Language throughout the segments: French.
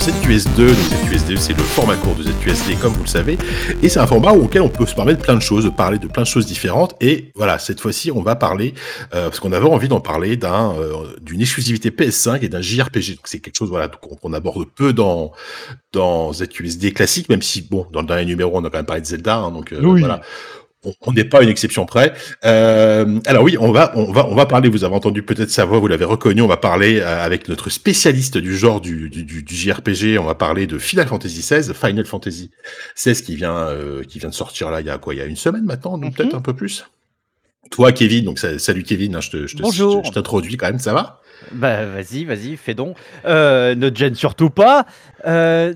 ZQS2. Donc ZQS2, c'est le format court de ZQSD, comme vous le savez. Et c'est un format auquel on peut se parler de plein de choses, parler de plein de choses différentes. Et voilà, cette fois-ci, on va parler, euh, parce qu'on avait envie d'en parler, d'un euh, d'une exclusivité PS5 et d'un JRPG. Donc c'est quelque chose voilà, qu'on aborde peu dans, dans ZQSD classique, même si, bon, dans le dernier numéro, on a quand même parlé de Zelda. Hein, donc voilà on n'est pas une exception près. Euh, alors oui, on va, on va, on va parler. Vous avez entendu peut-être sa voix, vous l'avez reconnu. On va parler euh, avec notre spécialiste du genre du, du, du, JRPG. On va parler de Final Fantasy XVI, Final Fantasy XVI qui vient, euh, qui vient de sortir là. Il y a quoi? Il y a une semaine maintenant, donc peut-être mhm. un peu plus? Toi, Kevin. Donc salut Kevin. Hein, je te, je te, Bonjour. Je t'introduis quand même. Ça va? Bah vas-y, vas-y, fais donc. ne gêne surtout pas. Euh,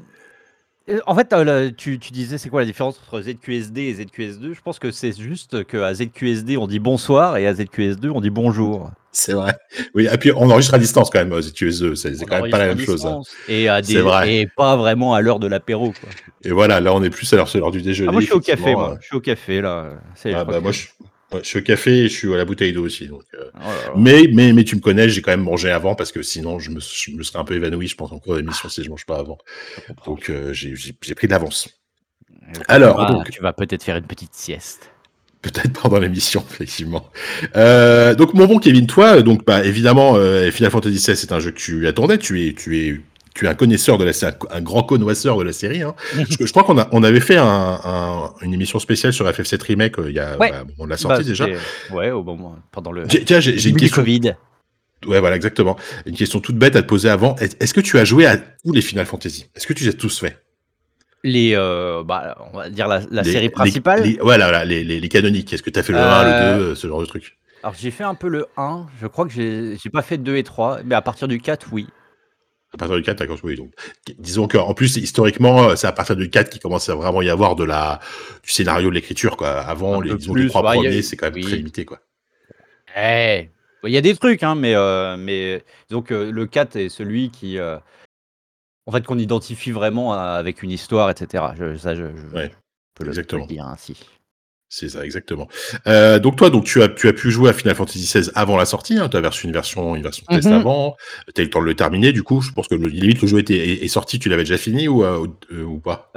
en fait, euh, tu, disais, c'est quoi la différence entre ZQSD et ZQS2 Je pense que c'est juste qu'à ZQSD, on dit bonsoir et à ZQS2, on dit bonjour. C'est vrai. Oui, et puis on enregistre à distance quand même, ZQS2, c'est quand même pas la même chose. Hein. Et, à des, et pas vraiment à l'heure de l'apéro. Et voilà, là on est plus à l'heure du déjeuner. Ah, moi je suis au café, moi. Euh. Je suis au café là. Ah, bah, moi, je, je suis au café et je suis à la bouteille d'eau aussi. Donc, euh. oh mais, mais, mais tu me connais, j'ai quand même mangé avant parce que sinon je me, je me serais un peu évanoui, je pense, en cours d'émission si je mange pas avant. Donc euh, j'ai pris de l'avance. Alors, donc, tu vas peut-être faire une petite sieste. Peut-être pendant l'émission, effectivement. Euh, donc, mon bon Kevin, toi, donc, bah, évidemment, Final Fantasy XVI, c'est un jeu que tu attendais. Tu es, tu es tu es un connaisseur de la série, un grand connoisseur de la série. Hein. je, crois qu'on on avait fait une émission spéciale sur FF7 Remake euh, il y a, ouais. bah, on l'a sorti bah, déjà. Ouais, au moment pendant le. Tiens, j'ai une question. Covid. Ouais, voilà, exactement. Une question toute bête à te poser avant. Est-ce que tu as joué à tous les Final Fantasy? Est-ce que tu les as tous fait? Les, euh, bah, on va dire la, série principale. Les, voilà, les, les, canoniques. Est-ce que tu as fait le 1, le 2, euh, ce genre de truc? Alors j'ai fait un peu le 1. Je crois que j'ai pas fait 2 et 3, mais à partir du 4, oui. À partir du 4, d'accord, oui. Donc, disons qu'en plus, historiquement, euh, c'est à partir du 4 qu'il commence à vraiment y avoir de la, du scénario, de l'écriture, quoi. Avant, les, disons, les trois bah, premiers, c'est quand même très limité, quoi. Eh, il y a des trucs, hein, mais, euh, mais donc le 4 est celui qui, euh, en fait, qu'on identifie vraiment avec une histoire, etc. Je, ça, je, je, peux, le, dire ainsi. C'est ça, exactement. Euh, donc toi, donc tu as, tu as pu jouer à Final Fantasy XVI avant la sortie. Hein, tu as reçu une version, une version test mhm. avant. Tu as eu le temps de le terminer. Du coup, je pense que le, limite le jeu était, est, sorti. Tu l'avais déjà fini ou, euh, euh, ou pas?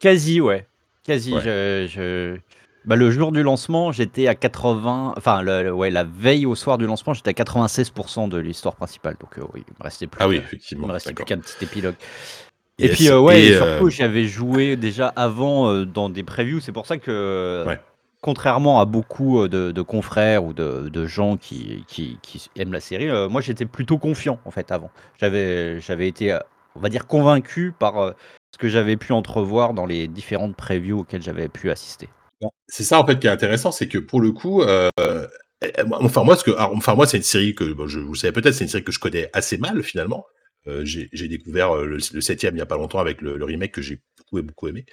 Quasi, ouais. Quasi. Je, Bah, le jour du lancement, j'étais à 80. Enfin, le, ouais, la veille au soir du lancement, j'étais à 96% de l'histoire principale. Donc oui, il me restait plus. Ah oui, effectivement. Il me restait plus qu'un petit épilogue. Et puis, euh, ouais, euh, surtout, j'avais joué déjà avant euh, dans des previews. C'est pour ça que, contrairement à beaucoup de, confrères ou de, gens qui, qui, aiment la série, moi j'étais plutôt confiant en fait avant. J'avais, j'avais été, on va dire, convaincu par ce que j'avais pu entrevoir dans les différentes previews auxquelles j'avais pu assister. C'est ça en fait qui est intéressant, c'est que pour le coup, enfin moi, ce que, enfin moi, c'est une série que je vous savez peut-être, c'est une série que je connais assez mal finalement. Euh, j'ai découvert euh, le, le, septième il n'y a pas longtemps avec le, le remake que j'ai beaucoup, beaucoup aimé.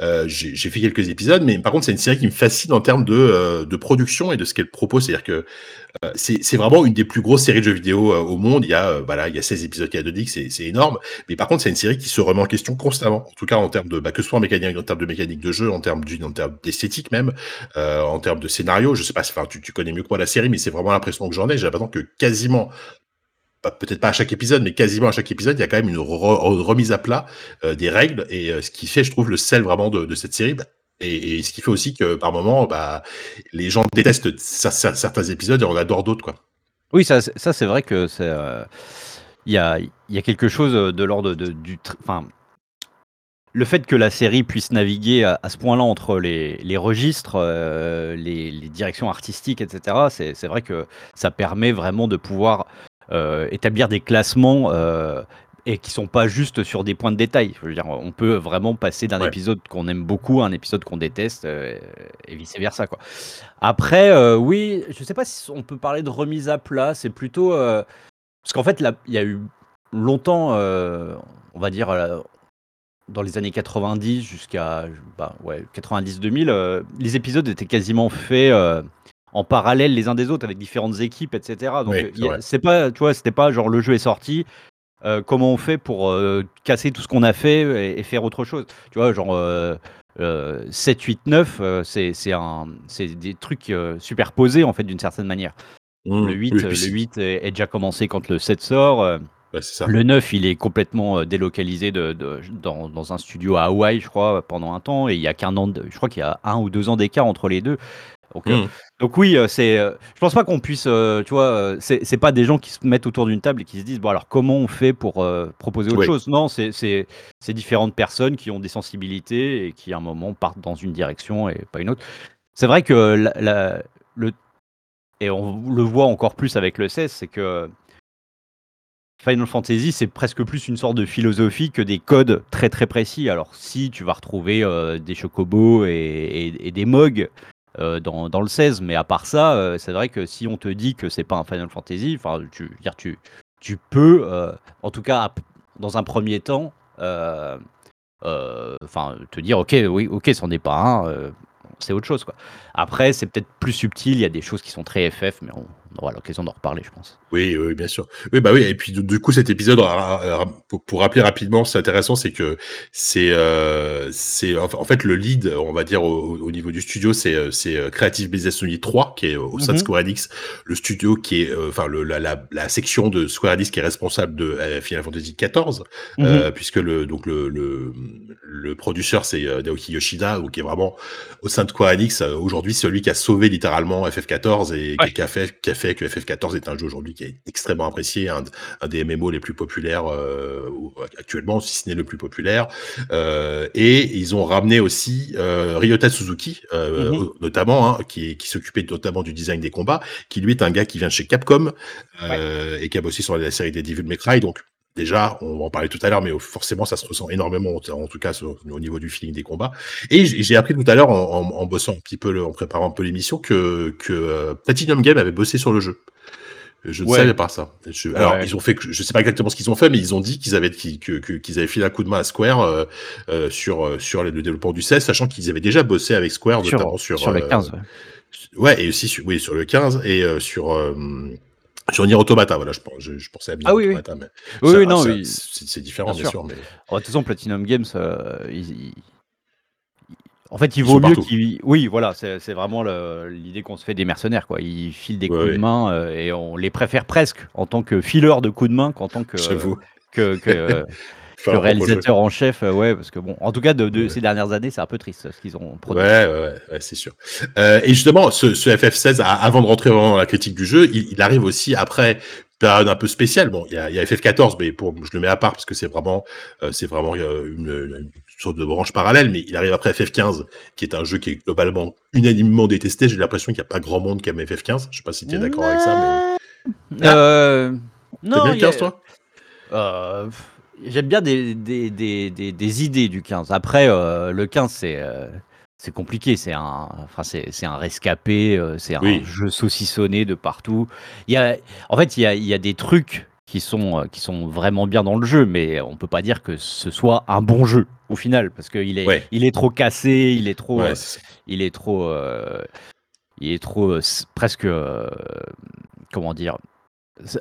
Euh, j'ai fait quelques épisodes, mais par contre, c'est une série qui me fascine en termes de, euh, de production et de ce qu'elle propose. C'est-à-dire que euh, c'est vraiment une des plus grosses séries de jeux vidéo au monde. Il y a, voilà, il y a 16 épisodes cathodiques, c'est énorme. Mais par contre, c'est une série qui se remet en question constamment. En tout cas, en termes de, bah, que ce soit en mécanique, en termes de mécanique de jeu, en termes d'esthétique même, en termes de scénario. Je sais pas, enfin, tu, tu connais mieux que moi la série, mais c'est vraiment l'impression que j'en ai. J'ai l'impression que quasiment peut-être pas à chaque épisode, mais quasiment à chaque épisode, il y a quand même une remise à plat euh, des règles et euh, ce qui fait, je trouve, le sel vraiment de, cette série. Bah, et, ce qui fait aussi que par moment, bah, les gens détestent certains épisodes et on adore d'autres, quoi. Oui, ça, c'est vrai que c'est. Euh, il y, a, y, a, quelque chose de l'ordre du. Enfin, le fait que la série puisse naviguer à, ce point-là entre les, registres, les, les, directions artistiques, etc., c'est vrai que ça permet vraiment de pouvoir établir des classements euh, et qui sont pas juste sur des points de détail. Je veux dire, on peut vraiment passer d'un épisode qu'on aime beaucoup à un épisode qu'on déteste euh, et vice versa quoi. Après, oui, je sais pas si on peut parler de remise à plat. C'est plutôt parce qu'en fait, il y a eu longtemps, on va dire. dans les années 90 jusqu'à bah, ouais, 90-2000, les épisodes étaient quasiment faits en parallèle les uns des autres avec différentes équipes, etc. Donc c'est pas, tu vois, c'était pas genre le jeu est sorti. Euh, comment on fait pour euh, casser tout ce qu'on a fait et, faire autre chose? Tu vois, genre 7, 8, 9, c'est un, des trucs superposés en fait d'une certaine manière. Mmh. le 8, le 8 est, déjà commencé quand le 7 sort. Ça. Le 9, il est complètement, délocalisé de de dans dans un studio à Hawaï, je crois, pendant un temps et il y a qu'un an de je crois qu'il y a 1 ou 2 ans d'écart entre les 2. Donc, Mmh. donc oui, heu, c'est, heu, je pense pas qu'on puisse, heu, tu vois, heu, c'est pas des gens qui se mettent autour d'une table et qui se disent: «Bon alors comment on fait pour, proposer autre Oui. chose?» non, c'est différentes personnes qui ont des sensibilités et qui à un moment partent dans une direction et pas une autre. C'est vrai que la la le et on le voit encore plus avec le 16, c'est que Final Fantasy, c'est presque plus une sorte de philosophie que des codes très, très précis. Alors si tu vas retrouver, des chocobos et et et des Mogs, heu, dans le 16, mais à part ça, heu, c'est vrai que si on te dit que c'est pas un Final Fantasy, enfin tu tu tu peux, heu, en tout cas dans un 1er temps, enfin te dire: «OK, oui, OK, c'en est pas un, c'est autre chose, quoi». Après, c'est peut-être plus subtil, il y a des choses qui sont très FF, mais on on aura l'occasion d'en reparler, je pense. Oui, oui, bien sûr. Oui, bah, oui et puis du coup, cet épisode, ra ra pour rappeler rapidement, c'est intéressant, c'est que c'est, c'est en fait le lead, on va dire au au niveau du studio, c'est, c'est, Creative Business Unit 3 qui est au sein de mh. Square Enix, le studio qui est, enfin le la la la section de Square Enix qui est responsable de, Final Fantasy XIV, Mmh mh. heu, puisque le donc le le, le producer c'est, Naoki Yoshida, donc qui est vraiment au sein de Square Enix, aujourd'hui celui qui a sauvé littéralement FF14 et qui Ouais. qui a fait qui a fait que FF14 est un jeu aujourd'hui qui est extrêmement apprécié, un des MMO les plus populaires, ou actuellement, si ce n'est le plus populaire, heu et ils ont ramené aussi, heu, Ryota Suzuki, heu, mh. au notamment, hein, qui qui s'occupait notamment du design des combats, qui lui est un gars qui vient de chez Capcom, Ouais. et qui a bossé sur la série des Devil May Cry, donc déjà, on va en parler tout à l'heure, mais forcément ça se ressent énormément, en tout cas sur au niveau du feeling des combats et j'ai appris tout à l'heure en en en bossant un petit peu le en préparant un peu l'émission que que, heu, Platinum Games avait bossé sur le jeu. Je ne savais pas ça. Je alors ils ont fait je sais pas exactement ce qu'ils ont fait, mais ils ont dit qu'ils avaient qu'ils avaient filé un coup de main à Square, heu heu, sur, sur le développement du 16, sachant qu'ils avaient déjà bossé avec Square, Sur notamment sur, sur le heu, 15, ouais. ouais et aussi sur oui, sur le 15 et sur, hem, sur Nier Automata, voilà, je pen je je pensais à Nier Ah oui, oui. Automata, mais Oui, oui, ça non, ça oui, c'est bien différent bien sûr. sûr, mais Oh, de toute façon, Platinum Games, ils ils en fait, il ils vaut mieux qu'ils oui, voilà, c'est vraiment l'idée qu'on se fait des mercenaires, quoi. Ils filent des Ouais, coups de main, heu et on les préfère presque en tant que fileurs de coups de main qu'en tant que que Jeu. réalisateur en chef, heu, ouais, parce que bon, en tout cas de de Ouais. ces dernières années, c'est un peu triste ce qu'ils ont produit. ouais, ouais, ouais, c'est sûr. Heu et justement, ce ce FF16, a avant de rentrer vraiment dans la critique du jeu, il il arrive aussi après période un peu spéciale. Bon, il y a il y a FF14, mais pour je le mets à part parce que c'est vraiment, c'est vraiment, une, une sorte de branche parallèle, mais il arrive après FF15, qui est un jeu qui est globalement unanimement détesté. J'ai l'impression qu'il y a pas grand monde qui aime FF15. Je sais pas si tu es d'accord avec ça, mais ah! bien non, le il y 15 a toi? heu, j'aime bien des des des des des idées du 15. Après, heu, le 15, c'est, heu, c'est compliqué. C'est un enfin, c'est un rescapé, heu, c'est un Oui. jeu saucissonné de partout. Il y a en fait, il y a il y a des trucs qui sont, heu, qui sont vraiment bien dans le jeu, mais on peut pas dire que ce soit un bon jeu, au final, parce qu'il est Ouais. il est trop cassé, il est trop, Ouais, il est trop, il est trop, presque, comment dire?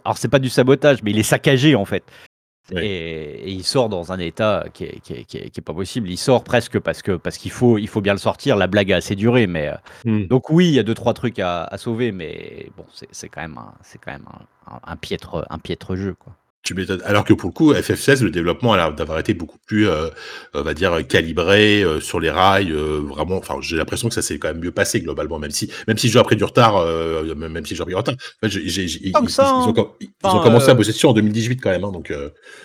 Alors c'est pas du sabotage, mais il est saccagé, en fait Et et il sort dans un état qui est qui est qui est qui est pas possible. Il sort presque parce que parce qu'il faut il faut bien le sortir. La blague a assez duré, mais heu, Mmh. donc oui, il y a 2-3 trucs à à sauver, mais bon, c'est c'est quand même un c'est quand même un un un piètre un piètre jeu, quoi. Tu m'étonnes. Alors que pour le coup, FF16, le développement a l'air d'avoir été beaucoup plus, heu, on va dire calibré, heu, sur les rails, heu, vraiment enfin, j'ai l'impression que ça s'est quand même mieux passé globalement, même si même si le jeu a pris du retard, même même si a pris du retard. J'ai j'ai j'ai Tant que ils ça, ils ils ont hein! com ils ont Enfin, commencé à bosser dessus en 2018 quand même, hein, donc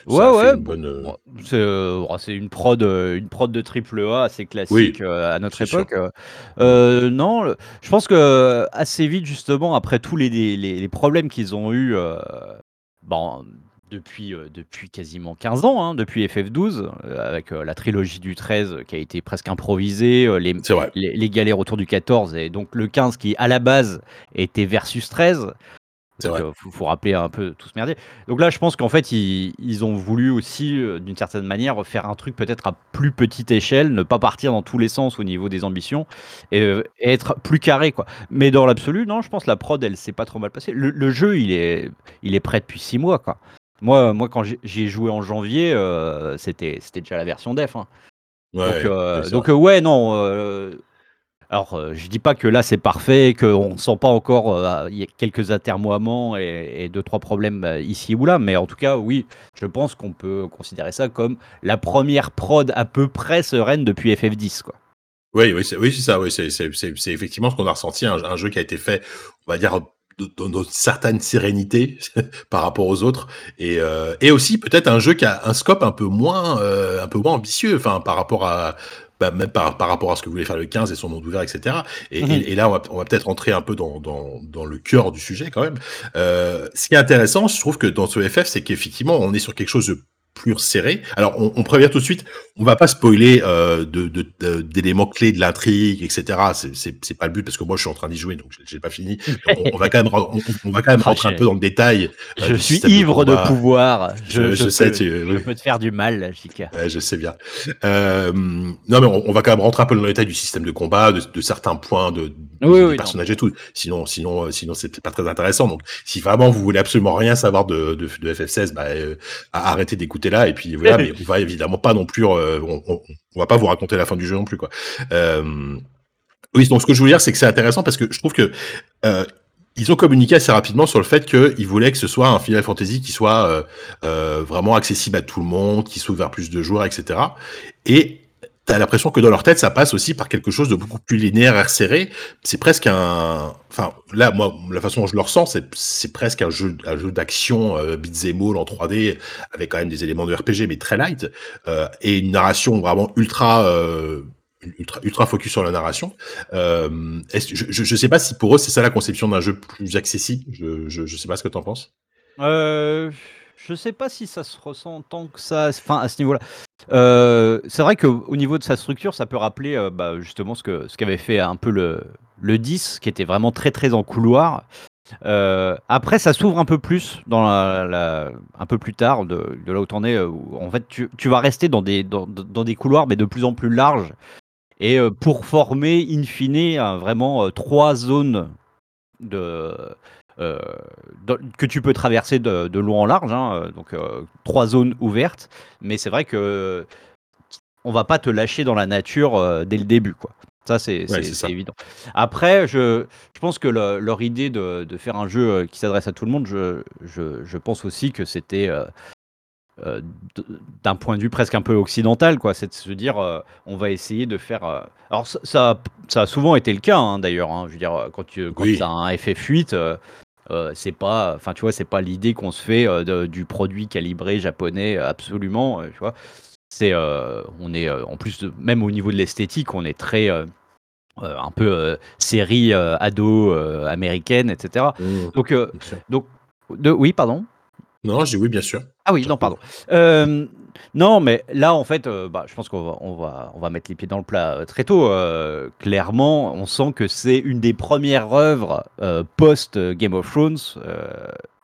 Ouais, ça a fait ouais, une bon, bonne, heu bon, c'est, heu, oh, c'est une prod, une prod de triple A assez classique, oui, à notre c'est sûr. époque, non, le je pense que assez vite, justement, après tous les les les problèmes qu'ils ont eus, heu, ben, depuis, heu, depuis quasiment 15 ans, hein, depuis FF12, heu, avec, heu, la trilogie du 13 qui a été presque improvisée, les galères autour du 14 et donc le 15 qui, à la base, était Versus 13. C'est Donc vrai. heu, faut faut rappeler un peu tout ce merdier. Donc là, je pense qu'en fait, ils ils ont voulu aussi, d'une certaine manière, faire un truc peut-être à plus petite échelle, ne pas partir dans tous les sens au niveau des ambitions et être plus carré, quoi. Mais dans l'absolu, non, je pense la prod, elle s'est pas trop mal passée. Le le jeu, il est il est prêt depuis 6 mois, quoi. Moi moi, quand j'y ai joué en janvier, heu, c'était c'était déjà la version def, hein. Donc Ouais, donc heu, ouais, non, Alors, euh, je dis pas que là c'est parfait, qu'on ne sent pas encore euh, il y a quelques atermoiements et, et deux trois problèmes euh, ici ou là, mais en tout cas, oui, je pense qu'on peut considérer ça comme la première prod à peu près sereine depuis FF10, quoi. Oui, oui, c'est oui, c'est ça. Oui, c'est c'est c'est c'est effectivement ce qu'on a ressenti, un, un jeu qui a été fait, on va dire, dans une certaine sérénité par rapport aux autres, et euh, et aussi peut-être un jeu qui a un scope un peu moins, euh, un peu moins ambitieux, enfin par rapport à bah, même par, par rapport à ce que voulait faire le 15 et son monde ouvert, etc. Et, Mhm. et, et là, on va, on va peut-être rentrer un peu dans, dans, dans le cœur du sujet quand même. Euh, ce qui est intéressant, je trouve que dans ce FF, c'est qu'effectivement, on est sur quelque chose de plus serré. Alors, on, on prévient tout de suite, on va pas spoiler euh, de, de, de- d'éléments clés de l'intrigue, etc. C'est, pas le but parce que moi, je suis en train d'y jouer, donc j'ai, pas fini. On, on va quand même, on, on va quand même rentrer un peu dans le détail. euh, Je suis ivre de, pouvoir. Je- je sais, peux, tu- je peux te faire du mal. Ouais, je sais bien. Euh, non, mais on, va quand même rentrer un peu dans le détail du système de combat, de, certains points de, Oui, oui, personnages et tout. Sinon, sinon, sinon, c'est pas très intéressant. Donc, si vraiment vous voulez absolument rien savoir de, de, de FF16, bah, arrêtez d'écouter là. Et puis voilà. mais on va évidemment pas non plus, euh, on, on, on va pas vous raconter la fin du jeu non plus, quoi. Euh, oui, donc ce que je voulais dire, c'est que c'est intéressant parce que je trouve que euh, ils ont communiqué assez rapidement sur le fait qu'ils voulaient que ce soit un Final Fantasy qui soit euh, euh, vraiment accessible à tout le monde, qui s'ouvre vers plus de joueurs, etc. Et t'as l'impression que dans leur tête, ça passe aussi par quelque chose de beaucoup plus linéaire resserré. C'est presque un, enfin là, moi, la façon dont je le ressens, c'est c'est presque un jeu, un jeu d'action euh, beat'em all en 3D avec quand même des éléments de RPG mais très light euh, et une narration vraiment ultra. Euh, ultra, ultra focus sur la narration. Euh, est-ce- je, je sais pas si pour eux c'est ça la conception d'un jeu plus accessible. Je, je sais pas ce que t'en penses. Euh, je sais pas si ça se ressent tant que ça, enfin à ce niveau-là. Euh, c'est vrai qu'au niveau de sa structure, ça peut rappeler euh, bah, justement ce que ce qu'avait fait un peu le, le 10, qui était vraiment très très en couloir. Euh, après, ça s'ouvre un peu plus un peu plus tard de, là où t'en es. Où, en fait, tu, vas rester dans des dans, des couloirs, mais de plus en plus larges, et pour former in fine vraiment trois zones de euh, que tu peux traverser de, de long en large, hein, euh, donc euh, trois zones ouvertes. Mais c'est vrai que on va pas te lâcher dans la nature euh, dès le début, quoi. Ça, c'est Ouais, évident. Après, je, je pense que le- leur idée de, de faire un jeu qui s'adresse à tout le monde, je, je, je pense aussi que c'était euh, d'un point de vue presque un peu occidental, quoi. C'est de se dire, euh, on va essayer de faire. euh, Alors, ça, ça, a- ça a souvent été le cas, hein, d'ailleurs. hein. Je veux dire, quand tu quand Oui. as un FF8, euh, c'est pas, enfin, tu vois, c'est pas l'idée qu'on se fait euh, de- du produit calibré japonais, euh, absolument. tu vois, c'est, on est en plus, de- même au niveau de l'esthétique, on est très un peu série ado américaine, etc. Mmh, Donc, bien sûr. donc, de, oui, pardon? Non, j'ai oui, bien sûr. Ah oui, non, pardon. Non, mais là, en fait, euh, bah, je pense qu'on va, on va, on va mettre les pieds dans le plat euh, très tôt. Euh, clairement, on sent que c'est une des premières œuvres post-Game of Thrones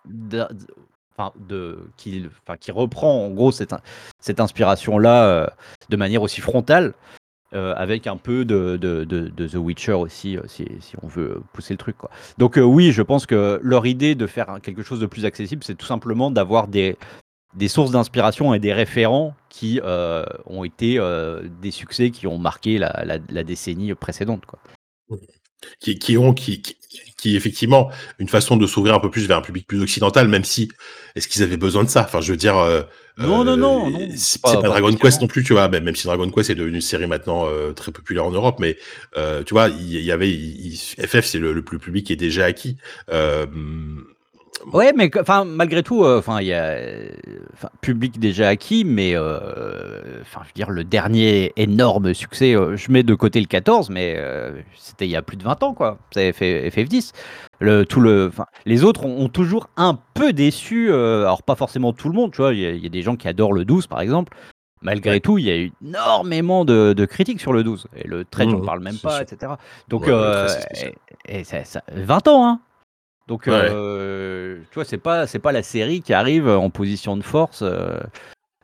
de, qui, qui reprend en gros cette, cette inspiration-là de manière aussi frontale. avec un peu de, de, The Witcher aussi, si, on veut pousser le truc. Donc oui, je pense que leur idée de faire quelque chose de plus accessible, c'est tout simplement d'avoir des, des sources d'inspiration et des référents qui euh, ont été euh, des succès qui ont marqué la, la- la décennie précédente. Quoi. qui, qui ont qui, qui, qui, effectivement une façon de s'ouvrir un peu plus vers un public plus occidental, même si est-ce qu'ils avaient besoin de ça? Enfin, je veux dire, euh, Non, non, non, non, c'est pas- Dragon. Quest non plus, tu vois. Même, même si Dragon Quest est devenu une série maintenant très populaire en Europe, mais tu vois, il y, y avait FF, c'est le, le plus public qui est déjà acquis. Ouais, mais enfin malgré tout, euh, enfin il y a euh, enfin, public déjà acquis, mais euh, enfin je veux dire le dernier énorme succès, euh, je mets de côté le 14, mais euh, c'était il y a plus de 20 ans quoi. C'est FF, FF10. Le tout le, les autres ont, ont toujours un peu déçu. alors pas forcément tout le monde, tu vois. Il y, a- il y a des gens qui adorent le 12 par exemple. Malgré Ouais. tout, il y a eu énormément de, de critiques sur le 12 et le 13 Mmh, j'en parle même pas, sûr. etc. Donc Ouais, le 13, c'est spécial. et, et ça, ça- 20 ans hein. Donc, Ouais. euh, tu vois, c'est pas, c'est pas la série qui arrive en position de force, euh,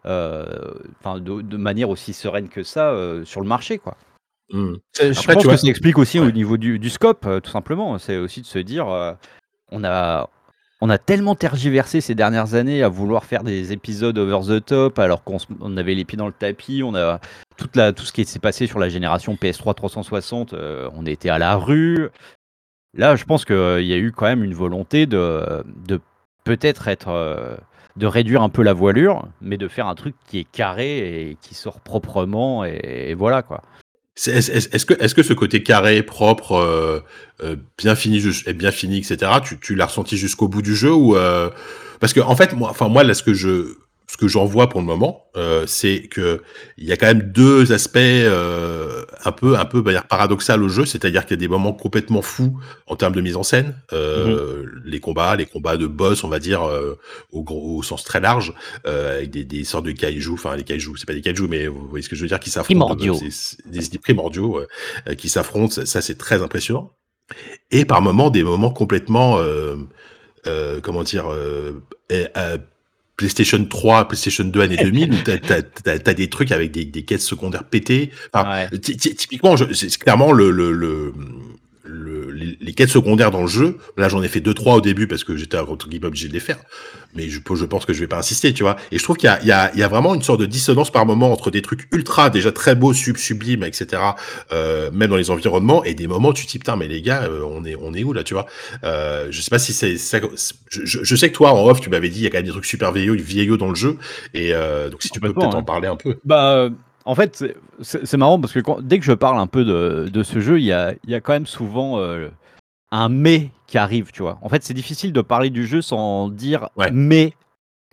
euh, enfin, de, de manière aussi sereine que ça euh, sur le marché, quoi. hmm. Je pense tu que ça explique aussi Ouais. au niveau du, du scope, tout simplement. C'est aussi de se dire, euh, on a, on a tellement tergiversé ces dernières années à vouloir faire des épisodes over the top, alors qu'on avait les pieds dans le tapis, on a, toute la, tout ce qui s'est passé sur la génération PS3 360, on était à la rue. Là, je pense qu'il y a eu quand même une volonté de, peut-être être, de réduire un peu la voilure, mais de faire un truc qui est carré et qui sort proprement et, voilà quoi. Est-ce que, est que ce côté carré, propre, bien fini, bien fini, etc. Tu, tu l'as ressenti jusqu'au bout du jeu ou parce que en fait, moi, enfin moi là, ce que je ce que j'en vois pour le moment, euh, c'est que il y a quand même deux aspects euh, un peu un peu bah, paradoxal au jeu, c'est-à-dire qu'il y a des moments complètement fous en termes de mise en scène, euh, mm-hmm. les combats, les combats de boss, on va dire euh, au, gros, au sens très large, euh, avec des, des sortes de kaiju, enfin les kaiju, c'est pas des kaiju, mais vous voyez ce que je veux dire, qui s'affrontent, primordiaux, des, des primordiaux qui s'affrontent, ça, ça c'est très impressionnant. Et par moments des moments complètement comment dire PlayStation 3, PlayStation 2 années 2000 où t'as as, des trucs avec des, des quêtes secondaires pétées. Enfin, Typiquement, c'est clairement le, le, le, les, quêtes secondaires dans le jeu, là j'en ai fait deux trois au début parce que j'étais entre guillemets obligé de les faire, mais je, je pense que je vais pas insister, tu vois. Et je trouve qu'il y, y, y a, vraiment une sorte de dissonance par moment entre des trucs ultra déjà très beaux, sub sublimes, etc. Euh, même dans les environnements et des moments où tu te dis putain mais les gars, euh, on est on est où là, tu vois. Euh, je sais pas si c'est ça. Je, je, sais que toi en off tu m'avais dit il y a quand même des trucs super vieillots, vieillots dans le jeu et euh, donc si tu peux peut-être en parler un peu. Bah en fait, c'est marrant parce que dès que je parle un peu de, de ce jeu, il y a, y a, quand même souvent euh, un mais qui arrive, tu vois. En fait, c'est difficile de parler du jeu sans dire mais.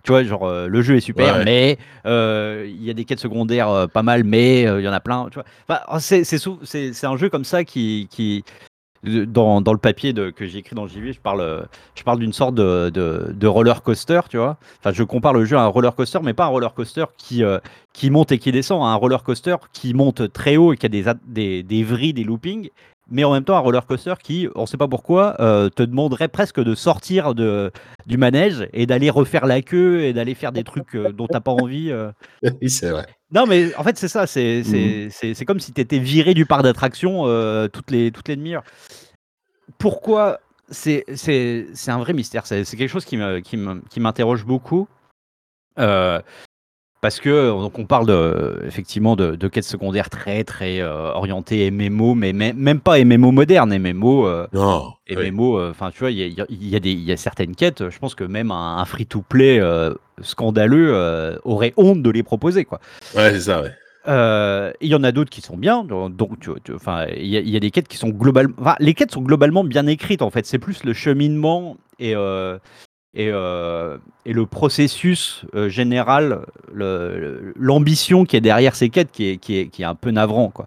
Tu vois, genre euh, le jeu est super, mais euh, il y a des quêtes secondaires pas mal, mais il y en a plein. Tu vois. Enfin, c'est un jeu comme ça qui, qui, dans, le papier que j'ai écrit dans JV, je parle, je parle d'une sorte de, roller coaster, tu vois. Enfin, je compare le jeu à un roller coaster, mais pas un roller coaster qui, euh, qui monte et qui descend, à un roller coaster qui monte très haut et qui a des, des, des vrilles, des loopings, mais en même temps un roller coaster qui, on ne sait pas pourquoi, euh, te demanderait presque de sortir de, du manège et d'aller refaire la queue et d'aller faire des trucs euh, dont tu n'as pas envie. Oui, c'est vrai. Non, mais en fait, c'est ça. C'est mmh. comme si tu étais viré du parc d'attractions euh, toutes les, toutes les demi-heures. Pourquoi C'est un vrai mystère. C'est quelque chose qui m'interroge qui beaucoup. Euh, parce que donc on parle de, effectivement de, de quêtes secondaires très très euh, orientées MMO, mais même pas MMO moderne, MMO. Euh, non. MMO, euh, enfin tu vois, il y a, y, a y a, certaines quêtes. Je pense que même un, free-to-play scandaleux aurait honte de les proposer, quoi. Ouais, c'est ça, ouais. Il y en a d'autres qui sont bien, donc enfin il y, y, a des quêtes qui sont globalement, enfin, les quêtes sont globalement bien écrites en fait. C'est plus le cheminement et et, euh, et, le processus euh, général, l'ambition qui est derrière ces quêtes qui est, qui est, qui est un peu navrant. Quoi.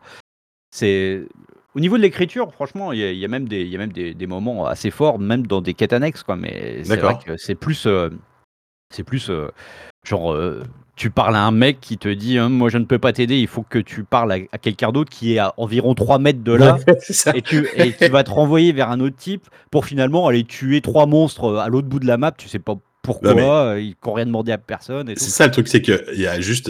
Au niveau de l'écriture, franchement, il y, y, a même, des, y a même des, des, moments assez forts, même dans des quêtes annexes. Quoi, mais c'est vrai que c'est plus, euh, c'est plus genre tu parles à un mec qui te dit hein, Moi, je ne peux pas t'aider, il faut que tu parles à, quelqu'un d'autre qui est à environ 3 mètres de là, et, tu, et qui va te renvoyer vers un autre type pour finalement aller tuer trois monstres à l'autre bout de la map. Tu sais pas pourquoi euh, Ils n'ont rien demandé à personne. C'est ça le truc, c'est que il y a juste,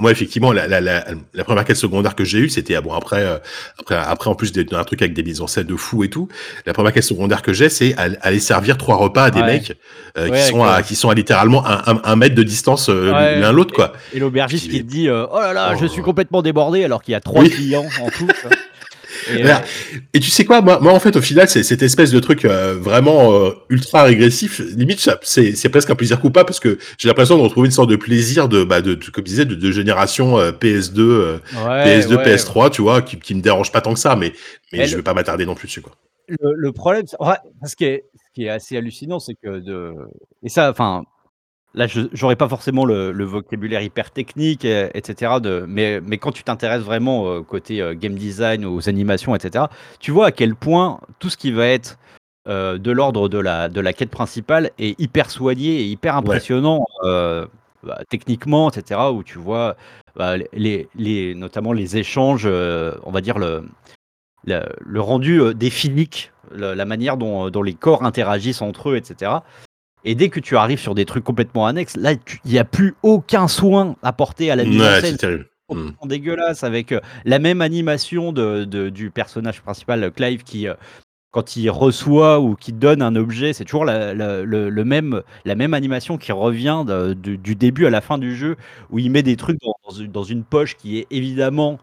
moi effectivement, la, la, la, la, première quête secondaire que j'ai eue, c'était ah bon après, euh, après, après en plus d'un truc avec des mises en scène de fou et tout. La première quête secondaire que j'ai, c'est aller servir trois repas à des mecs euh, qui sont à, qui sont à littéralement un, un, mètre de distance l'un l'autre quoi. Et, l'aubergiste qui te dit oh là là, je suis oh. complètement débordé alors qu'il y a trois clients en tout. Et, et, tu sais quoi, moi, moi en fait au final c'est cette espèce de truc euh, vraiment euh, ultra régressif, limite c'est presque un plaisir coupable parce que j'ai l'impression de retrouver une sorte de plaisir de, bah, de, comme je disais, de, de génération PS2, PS2, PS3, tu vois, qui, qui me dérange pas tant que ça, mais, mais je vais pas m'attarder non plus dessus quoi. Le, le problème, ce qui est, ce qui est assez hallucinant, c'est que de et ça, enfin là, je n'aurais pas forcément le, vocabulaire hyper technique, etc. De, mais, mais quand tu t'intéresses vraiment au côté euh, game design, aux animations, etc., tu vois à quel point tout ce qui va être euh, de l'ordre de la, de la quête principale est hyper soigné et hyper impressionnant euh, bah, techniquement, etc. Où tu vois bah, les, les, notamment les échanges, on va dire le, le, rendu des physiques, la, manière dont, dont, les corps interagissent entre eux, etc. Et dès que tu arrives sur des trucs complètement annexes, là, il n'y a plus aucun soin apporté à la mise en scène. C'est hmm. dégueulasse avec euh, la même animation de, du personnage principal Clive qui, euh, quand il reçoit ou qu'il donne un objet, c'est toujours la, la- le, le même, la même animation qui revient de- du début à la fin du jeu, où il met des trucs dans, dans une, dans une poche qui est évidemment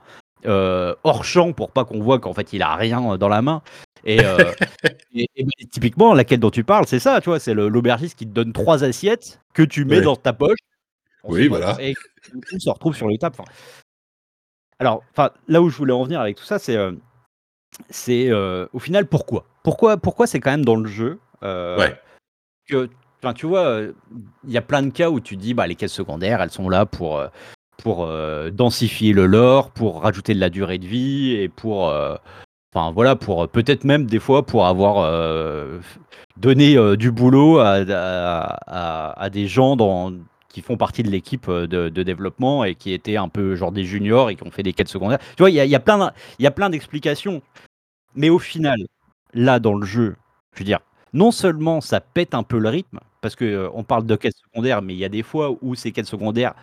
euh, hors champ pour pas qu'on voit qu'en fait il a rien dans la main. Et, euh, et- et ben, typiquement, laquelle dont tu parles, c'est ça, tu vois, c'est l'aubergiste qui te donne trois assiettes que tu mets Ouais. dans ta poche. Oui, voilà. Et tout se retrouve sur les tables. Enfin, alors, enfin, là où je voulais en venir avec tout ça, c'est euh, c'est euh, au final pourquoi? Pourquoi, pourquoi c'est quand même dans le jeu euh, Ouais. que, enfin, tu vois, il y a plein de cas où tu dis, bah, les quêtes secondaires, elles sont là pour pour densifier le lore, pour rajouter de la durée de vie et pour, enfin voilà, pour euh, peut-être même des fois pour avoir euh, donné euh, du boulot à, des gens qui font partie de l'équipe de, développement et qui étaient un peu genre des juniors et qui ont fait des quêtes secondaires. Tu vois, il y a, plein d'explications. Mais au final, là dans le jeu, je veux dire, non seulement ça pète un peu le rythme, parce euh, on parle de quêtes secondaires, mais il y a des fois où ces quêtes secondaires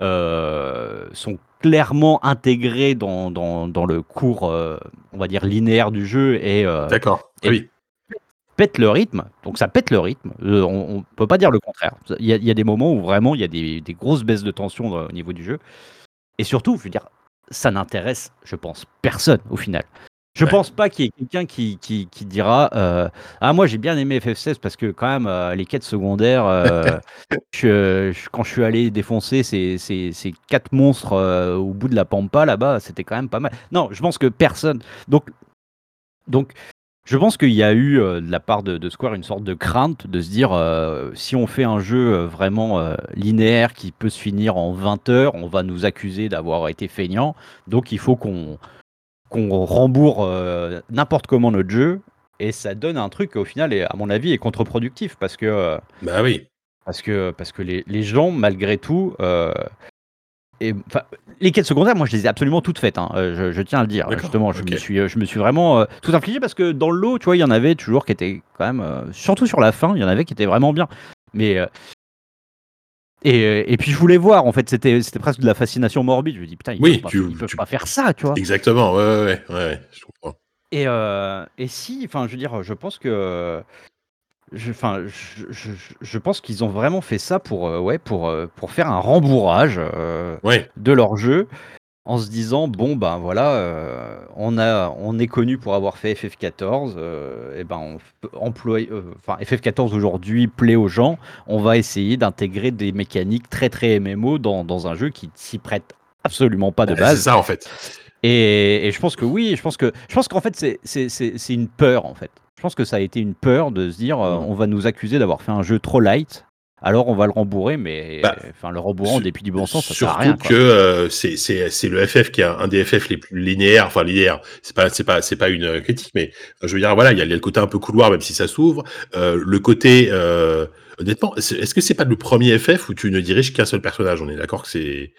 sont clairement intégrées dans, dans, dans le cours, euh, on va dire, linéaire du jeu et euh, D'accord. et- Oui. pète le rythme. Donc ça pète le rythme. Euh, on, on peut pas dire le contraire. Il y a, il y a des moments où vraiment il y a des, des grosses baisses de tension euh, au niveau du jeu. Et surtout, je veux dire, ça n'intéresse, je pense, personne au final. Je Ouais. pense pas qu'il y ait quelqu'un qui, qui, qui dira euh, Ah, moi j'ai bien aimé FF16 parce que, quand même, euh, les quêtes secondaires, euh, je- je- quand je suis allé défoncer ces, ces, ces quatre monstres au bout de la pampa là-bas, c'était quand même pas mal. Non, je pense que personne. Donc, donc je pense qu'il y a eu de la part de, de Square une sorte de crainte de se dire si on fait un jeu vraiment linéaire qui peut se finir en 20 heures, on va nous accuser d'avoir été feignant. Donc il faut qu'on qu'on rembourre euh, n'importe comment notre jeu. Et ça donne un truc qui, au final, est, à mon avis, est contre-productif parce que, euh, Bah oui. parce que, parce que les, les gens, malgré tout, euh, et, enfin, les quêtes secondaires, moi, je les ai absolument toutes faites. hein, euh, je, je tiens à le dire. D'accord, Justement, je, ok. me suis, je me suis vraiment euh, tout infligé parce que dans le lot, tu vois, il y en avait toujours qui étaient quand même, euh, surtout sur la fin, il y en avait qui étaient vraiment bien. Mais euh, et, euh, et puis je voulais voir, en fait, c'était c'était presque de la fascination morbide. Je me dis putain, ils Oui, peuvent, pas, tu- ils peuvent tu- pas faire ça, tu vois. Exactement. Ouais, ouais, ouais, ouais, je comprends. Et, euh, et si, enfin, je veux dire, je pense que, je, enfin, je, je- je pense qu'ils ont vraiment fait ça pour, euh, ouais, pour, euh, pour faire un rembourrage euh, Ouais. de leur jeu, en se disant bon ben voilà, euh, on a, on est connu pour avoir fait FF14, et ben on peut employer, euh, enfin FF14 aujourd'hui plaît aux gens, on va essayer d'intégrer des mécaniques très très MMO dans, dans un jeu qui s'y prête absolument pas de Bah, base. C'est ça en fait. Et, et je pense que oui, je pense que je pense qu'en fait c'est c'est- c'est c'est une peur en fait. Je pense que ça a été une peur de se dire euh, Mm. on va nous accuser d'avoir fait un jeu trop light. Alors on va le rembourrer, mais Bah, enfin le rembourrant au sur- dépit du bon sens, ça sert Surtout à rien. quoi. que euh, c'est c'est c'est le FF qui est un des FF les plus linéaires. Enfin linéaire, c'est pas c'est pas c'est pas une euh, critique, mais euh, je veux dire voilà, il y a le côté un peu couloir même si ça s'ouvre. Euh, le côté euh, honnêtement, est-ce que c'est pas le premier FF où tu ne diriges qu'un seul personnage? On est d'accord que c'est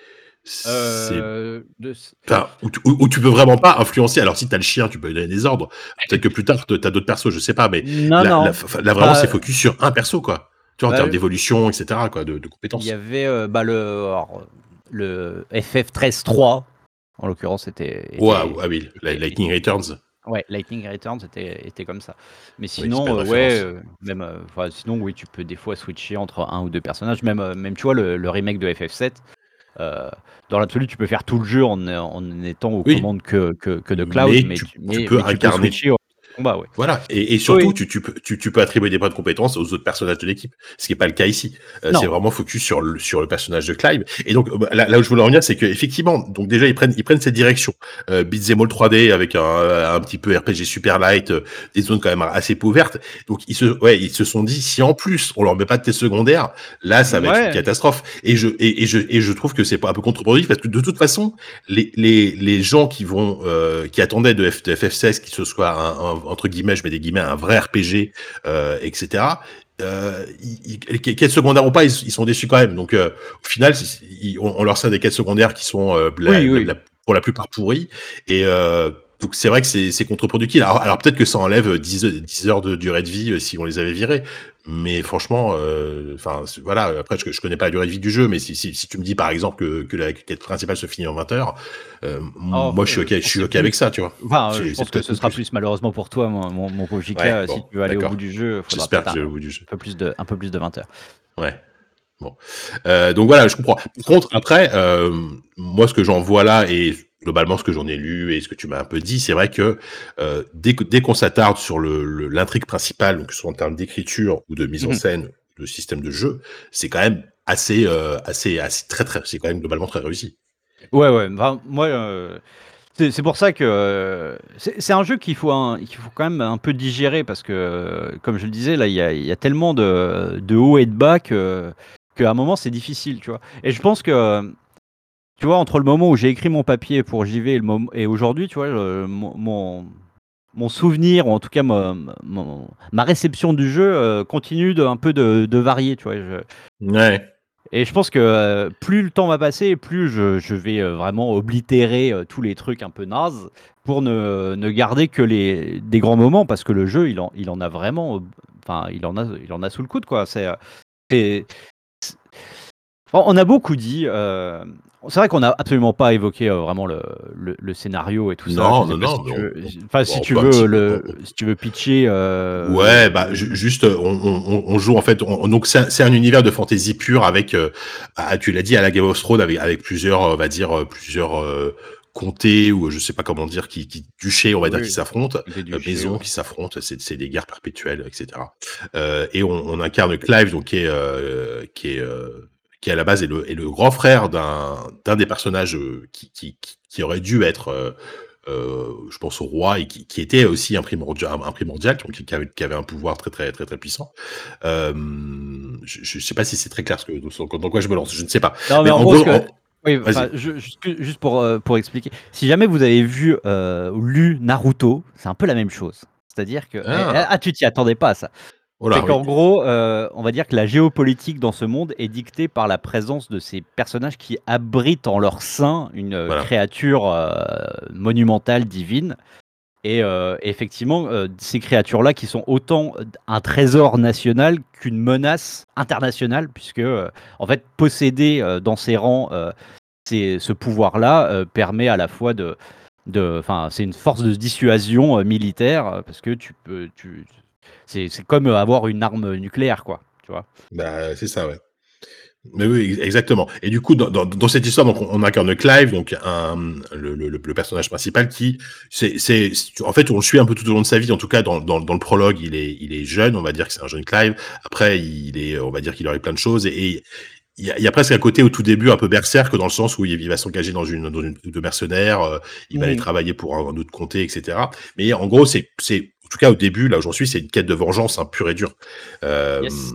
c'est Euh, de- Enfin, où, tu- où- où tu peux vraiment pas influencer. Alors, si t'as le chien, tu peux lui donner des ordres. Peut-être que plus tard, t'as d'autres persos, je sais pas, mais non, là, non. là, enfin, là, vraiment, c'est focus sur un perso, quoi. Tu vois, en bah, termes oui. d'évolution, etc., quoi, de, de compétences. Il y avait euh, bah, le, alors, le FF 13.3, en l'occurrence, c'était. était- Waouh, ah oui, était- Lightning Returns. Ouais, Lightning Returns était, était comme ça. Mais sinon, une euh, ouais, euh, même, sinon, oui, tu peux des fois switcher entre un ou deux personnages. Même, même tu vois, le, le remake de FF7, euh, dans l'absolu, tu peux faire tout le jeu en, en étant aux Oui. commandes que, que, que de Cloud, Mais mais, tu- peux mais incarner- switcher combat, ouais. Voilà. Et, et surtout, Oui. tu, tu, peux, tu, tu peux attribuer des points de compétences aux autres personnages de l'équipe. Ce qui n'est pas le cas ici. Euh, c'est vraiment focus sur le, sur le personnage de Clive. Et donc, euh, là, là où je voulais en venir, c'est qu'effectivement, donc déjà, ils prennent, ils prennent cette direction. Euh, All 3D avec un, un petit peu RPG super light, euh, des zones quand même assez peu ouvertes. Donc, ils se, ouais, ils se sont dit, si en plus, on leur met pas de test secondaire, là, ça va être une catastrophe. Et je, et, et je, et je trouve que c'est pas un peu contre-productif parce que de toute façon, les, les, les gens qui vont, euh, qui attendaient de, F, de FF16 qu'il se soit un, un- entre guillemets, je mets des guillemets, un vrai RPG, euh, etc. Euh, ils, ils- les quêtes secondaires ou pas, ils, ils sont déçus quand même. Donc, euh, au final, ils- on, on leur sert des quêtes secondaires qui sont euh, la- Oui, oui. la- pour la plupart pourries. Et euh, donc, c'est vrai que c'est contre-productif. Alors, alors peut-être que ça enlève 10, heures- 10 heures de durée de vie euh, si on les avait virés. Mais franchement, euh, enfin voilà, après je, je connais pas la durée de vie du jeu, mais si, si, si tu me dis par exemple que, que la quête principale se finit en 20 heures, euh, Oh, moi je suis euh, ok, je suis ok avec ça, tu vois. Enfin, euh, je pense que ce sera plus. plus malheureusement pour toi, mon, mon, mon Ouais, euh, bon, si tu veux aller au bout du jeu, J'espère que je vais un, au bout du jeu. peu plus de, un peu plus de 20 heures. Ouais. Bon. Euh, donc voilà, je comprends. Par contre, après, euh, moi, ce que j'en vois là, et globalement ce que j'en ai lu et ce que tu m'as un peu dit, c'est vrai que euh, dès, dès qu'on s'attarde sur le- le- l'intrigue principale, donc que ce soit en termes d'écriture ou de mise en Mhm. scène, de système de jeu, c'est quand même assez, euh, assez, assez, très, très, c'est quand même globalement très réussi. Ouais, ouais, moi, euh, c'est pour ça que c'est un jeu qu'il faut, un- faut quand même un peu digérer parce que, comme je le disais, là, il y a, y a tellement de, de hauts et de bas que qu'à un moment, c'est difficile, tu vois. Et je pense que, tu vois, entre le moment où j'ai écrit mon papier pour JV et, le moment- et aujourd'hui, tu vois, le- mon, mon, souvenir, ou en tout cas ma, ma réception du jeu euh, continue de, un peu de, de varier, tu vois. Je- Ouais. et je pense que euh, plus le temps va passer, plus je, je vais euh, vraiment oblitérer euh, tous les trucs un peu nazes pour ne, ne garder que les, des grands moments parce que le jeu, il en, il en a vraiment. Enfin, il, en a, il en a sous le coude, quoi. C'est. Euh, Bon, on a beaucoup dit. euh, c'est vrai qu'on n'a absolument pas évoqué euh, vraiment le, le- le scénario et tout ça. Non, Je sais non, pas non, tu veux, enfin, si tu peut un petit veux peu- le, on- si tu veux pitcher. euh, Ouais, bah ju- juste, on, on, on- on joue en fait. on- donc c'est un, c'est un univers de fantasy pur avec, euh, ah, tu l'as dit, à la Game of Thrones avec, avec plusieurs, on va dire, euh, plusieurs euh, comtés ou je sais pas comment dire, qui, qui duchés, on va dire, Oui. qui s'affrontent, euh, maisons ouais. qui s'affrontent. C'est c'est des guerres perpétuelles, etc. Euh, et on, on incarne Clive, donc qui est, euh, qui est, euh, qui à la base est le, est le grand frère d'un des personnages euh, qui, qui, qui, qui aurait dû être euh, euh, je pense au roi et qui, qui était aussi un primordial, un, un primordial donc qui avait, qui avait un pouvoir très très très très puissant. Euh, je, je sais pas si c'est très clair ce que dans, quoi je me lance, je ne sais pas. Non, mais, Mais en, en gros, oui, enfin, je- juste, pour, pour expliquer, si jamais vous avez vu euh, ou lu Naruto, c'est un peu la même chose. C'est-à-dire que. Ah. Ah, tu t'y attendais pas à ça. Oh c'est qu'en oui. gros, euh, on va dire que la géopolitique dans ce monde est dictée par la présence de ces personnages qui abritent en leur sein une euh, Voilà. créature euh, monumentale, divine. Et euh, effectivement, ces créatures-là qui sont autant un trésor national qu'une menace internationale, puisque en fait posséder dans ses rangs ces- ce pouvoir-là permet à la fois de, enfin, c'est une force de dissuasion euh, militaire parce que tu peux, tu, c'est, c'est comme avoir une arme nucléaire, quoi. Tu vois. Bah, c'est ça, ouais. Mais oui, exactement. Et du coup, dans, dans, dans cette histoire, donc, on incarne Clive, donc un, le, le, le personnage principal qui, c'est, c'est, en fait, on le suit un peu tout au long de sa vie. En tout cas, dans, dans, le prologue, il est, il est jeune. On va dire que c'est un jeune Clive. Après, il est, on va dire qu'il aurait plein de choses. Et, et il y, a, il y a presque un côté au tout début un peu berserk dans le sens où il, va s'engager dans une, dans une de mercenaires. euh, il va aller travailler pour un, un autre comté, etc. Mais en gros, c'est, tout cas, au début, là où j'en suis, c'est une quête de vengeance, hein, pure et dure. Euh, Yes.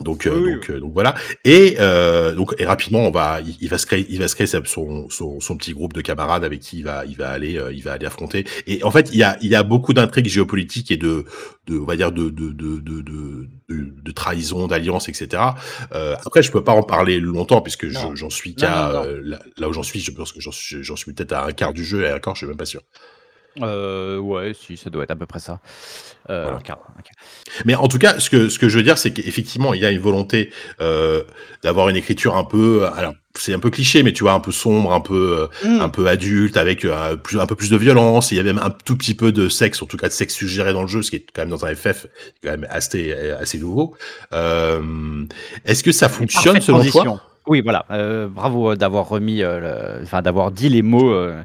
Donc, euh, Oui, donc, euh, donc voilà. Et euh, donc et rapidement, on va, il, il va se créer, il va se créer son, son, son petit groupe de camarades avec qui il va, il va aller, il va aller affronter. Et en fait, il y a, il y a beaucoup d'intrigues géopolitiques et de, de, on va dire de, de, de, de, trahison, d'alliance, etc. Euh, après, je peux pas en parler longtemps puisque j'en suis qu'à là, là où j'en suis. Je pense que j'en suis, peut-être à un quart du jeu et encore, je suis même pas sûr. Euh, ouais, si, ça doit être à peu près ça. Euh, Voilà. un quart, un quart. Mais en tout cas, ce que, ce que je veux dire, c'est qu'effectivement, il y a une volonté euh, d'avoir une écriture un peu, alors c'est un peu cliché, mais tu vois, un peu sombre, un peu, euh, un peu adulte, avec euh, plus, un peu plus de violence. Il y a même un tout petit peu de sexe, en tout cas de sexe suggéré dans le jeu, ce qui est quand même dans un FF quand même assez, assez nouveau. Euh, Est-ce que ça fonctionne Parfaite selon transition. Oui, voilà. euh, bravo euh, d'avoir remis, euh, le- enfin d'avoir dit les mots euh,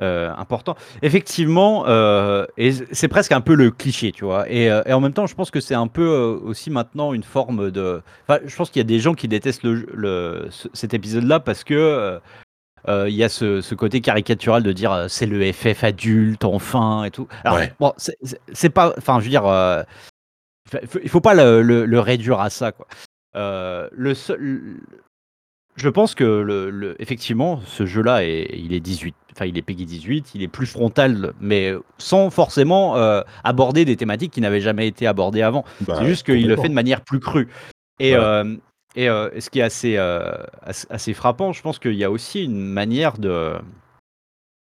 euh, importants. Effectivement, euh, et c- c'est presque un peu le cliché, tu vois. Et, euh, et en même temps, je pense que c'est un peu euh, aussi maintenant une forme de. Enfin, je pense qu'il y a des gens qui détestent le, le- ce- cet épisode-là parce que. euh, euh, il y a ce, ce côté caricatural de dire euh, c'est le FF adulte enfin et tout. Alors Ouais. bon, c'est- c'est c'est pas, enfin je veux dire, euh, faut- il faut pas le, le- le réduire à ça quoi. Euh, le seul, je pense que le, le- effectivement, ce jeu-là, est, il est 18. Enfin, il est Peggy 18, il est plus frontal, mais sans forcément euh, aborder des thématiques qui n'avaient jamais été abordées avant. Bah, C'est juste qu'il le fait de manière plus crue. Et, euh, et, euh, ce qui est assez, euh, frappant, je pense qu'il y a aussi une manière de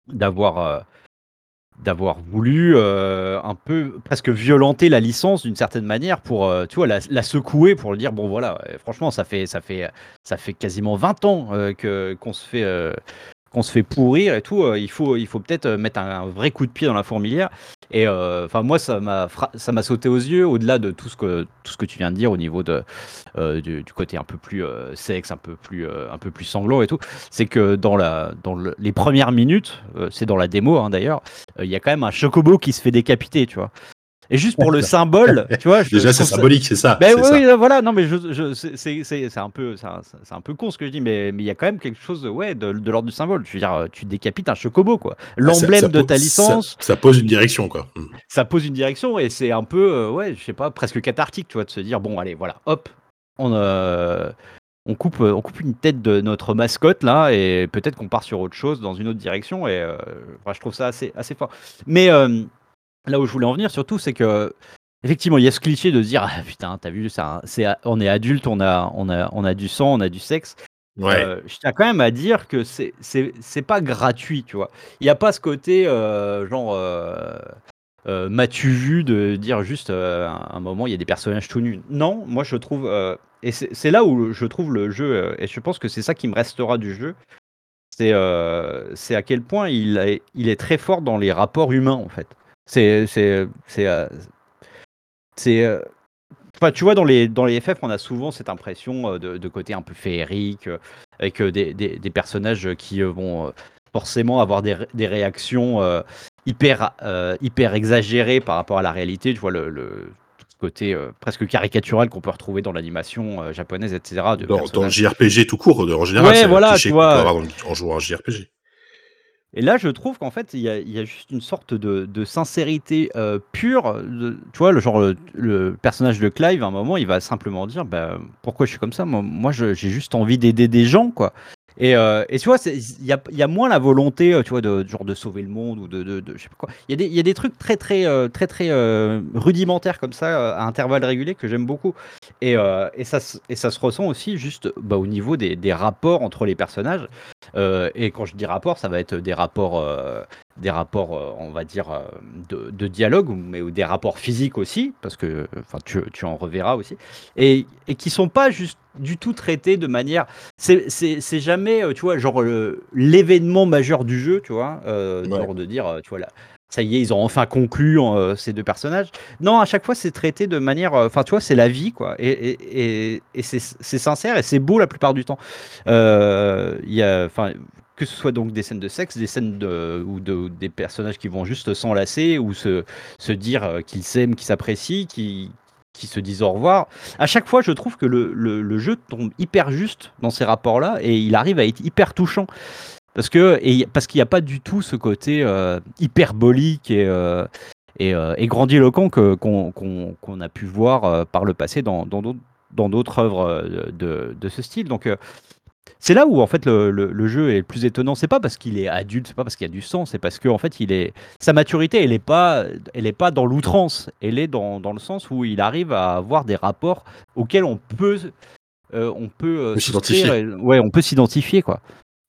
d'avoir euh, d'avoir voulu euh, un peu presque violenter la licence d'une certaine manière pour euh, tu vois la, secouer pour le dire bon voilà franchement ça fait ça fait ça fait quasiment 20 ans que qu'on se fait qu'on se fait pourrir et tout, euh, il faut, il faut peut-être euh, mettre un, vrai coup de pied dans la fourmilière. Et euh, enfin, moi, ça m'a, sauté aux yeux, au-delà de tout ce que, tout ce que tu viens de dire au niveau de, du, côté un peu plus sexe, un peu plus, un peu plus sanglant et tout. C'est que dans la, dans les premières minutes, c'est dans la démo hein, d'ailleurs, il y a quand même un chocobo qui se fait décapiter, tu vois. Et juste pour le symbole, tu vois. Déjà, c'est symbolique, c'est ça. Ben oui, voilà, non, mais je, je c'est un peu, c'est un, peu con ce que je dis, mais il y a quand même quelque chose, ouais, de, de l'ordre du symbole. Je veux dire, tu décapites un chocobo, quoi. Ah, L'emblème de ta licence. Ça, pose une direction, quoi. Hmm. Ça pose une direction et c'est un peu, euh, ouais, je sais pas, presque cathartique, tu vois, de se dire, bon, allez, voilà, hop, on. Euh, on coupe, on coupe une tête de notre mascotte là et peut-être qu'on part sur autre chose dans une autre direction et euh, je trouve ça assez, assez fort. Mais là où je voulais en venir surtout, c'est que effectivement, il y a ce cliché de dire ah, putain, t'as vu ça, c'est, on est adulte, on a, on a, on a du sang, on a du sexe. Ouais. Euh, je tiens quand même à dire que c'est, c'est, c'est pas gratuit, tu vois. Il n'y a pas ce côté euh, genre. Euh, euh, m'as-tu vu de dire juste à un moment il y a des personnages tout nus Non, moi je trouve et c'est, là où je trouve le jeu et je pense que c'est ça qui me restera du jeu, c'est c'est à quel point il est, il est très fort dans les rapports humains en fait. C'est. C'est. C'est. Euh, euh, enfin, tu vois, dans les, dans les FF, on a souvent cette impression euh, de, côté un peu féerique, avec des, des, personnages qui vont forcément avoir des, des réactions hyper, hyper exagérées par rapport à la réalité. Tu vois, le, le côté presque caricatural qu'on peut retrouver dans l'animation japonaise, etc. dans, dans, le JRPG tout court, en général, ouais, voilà, tu vois, en jouant à JRPG. Et là, je trouve qu'en fait, il y, a, juste une sorte de, sincérité euh, pure. tu vois, le genre, le, personnage de Clive, à un moment, il va simplement dire bah, Pourquoi je suis comme ça? Moi, moi j'ai juste envie d'aider des gens, quoi. Et, euh, et, tu vois, il y a, y a, moins la volonté, euh, tu vois, de, genre de sauver le monde ou de, de, je sais pas quoi. Il y, y, a des trucs très, très, euh, très, très, rudimentaires comme ça, à intervalles réguliers, que j'aime beaucoup. Et, et, ça, et ça se ressent aussi juste bah, au niveau des, des, rapports entre les personnages. et quand je dis rapport, ça va être des rapports des rapports, euh, on va dire, euh, de, dialogue, mais des rapports physiques aussi, parce que enfin, tu, tu, en reverras aussi, et, et qui sont pas juste du tout traités de manière. C'est jamais, euh, tu vois, genre l'événement majeur du jeu, tu vois, genre de dire, tu vois, là, ça y est, ils ont enfin conclu ces deux personnages. Non, à chaque fois, c'est traité de manière. Enfin, tu vois, c'est la vie, quoi. Et, et, et, c'est sincère et c'est beau la plupart du temps. Il y a, enfin, que ce soit donc des scènes de sexe, des scènes ou de, des personnages qui vont juste s'enlacer ou se, dire euh, qu'ils s'aiment, qu'ils s'apprécient, qui, qui se disent au revoir. À chaque fois, je trouve que le, le, jeu tombe hyper juste dans ces rapports-là et il arrive à être hyper touchant. Parce que qu'il n'y a pas du tout ce côté euh, hyperbolique et, euh, et, et, grandiloquent qu'on a pu voir par le passé dans d'autres dans œuvres de, de, ce style. Donc c'est là où en fait le, jeu est le plus étonnant. C'est pas parce qu'il est adulte, c'est pas parce qu'il y a du sang, c'est parce que en fait il est sa maturité, elle est pas, elle est pas dans l'outrance, elle est dans, dans, le sens où il arrive à avoir des rapports auxquels on peut, euh, on peut euh, s'identifier. Ouais, on peut s'identifier quoi.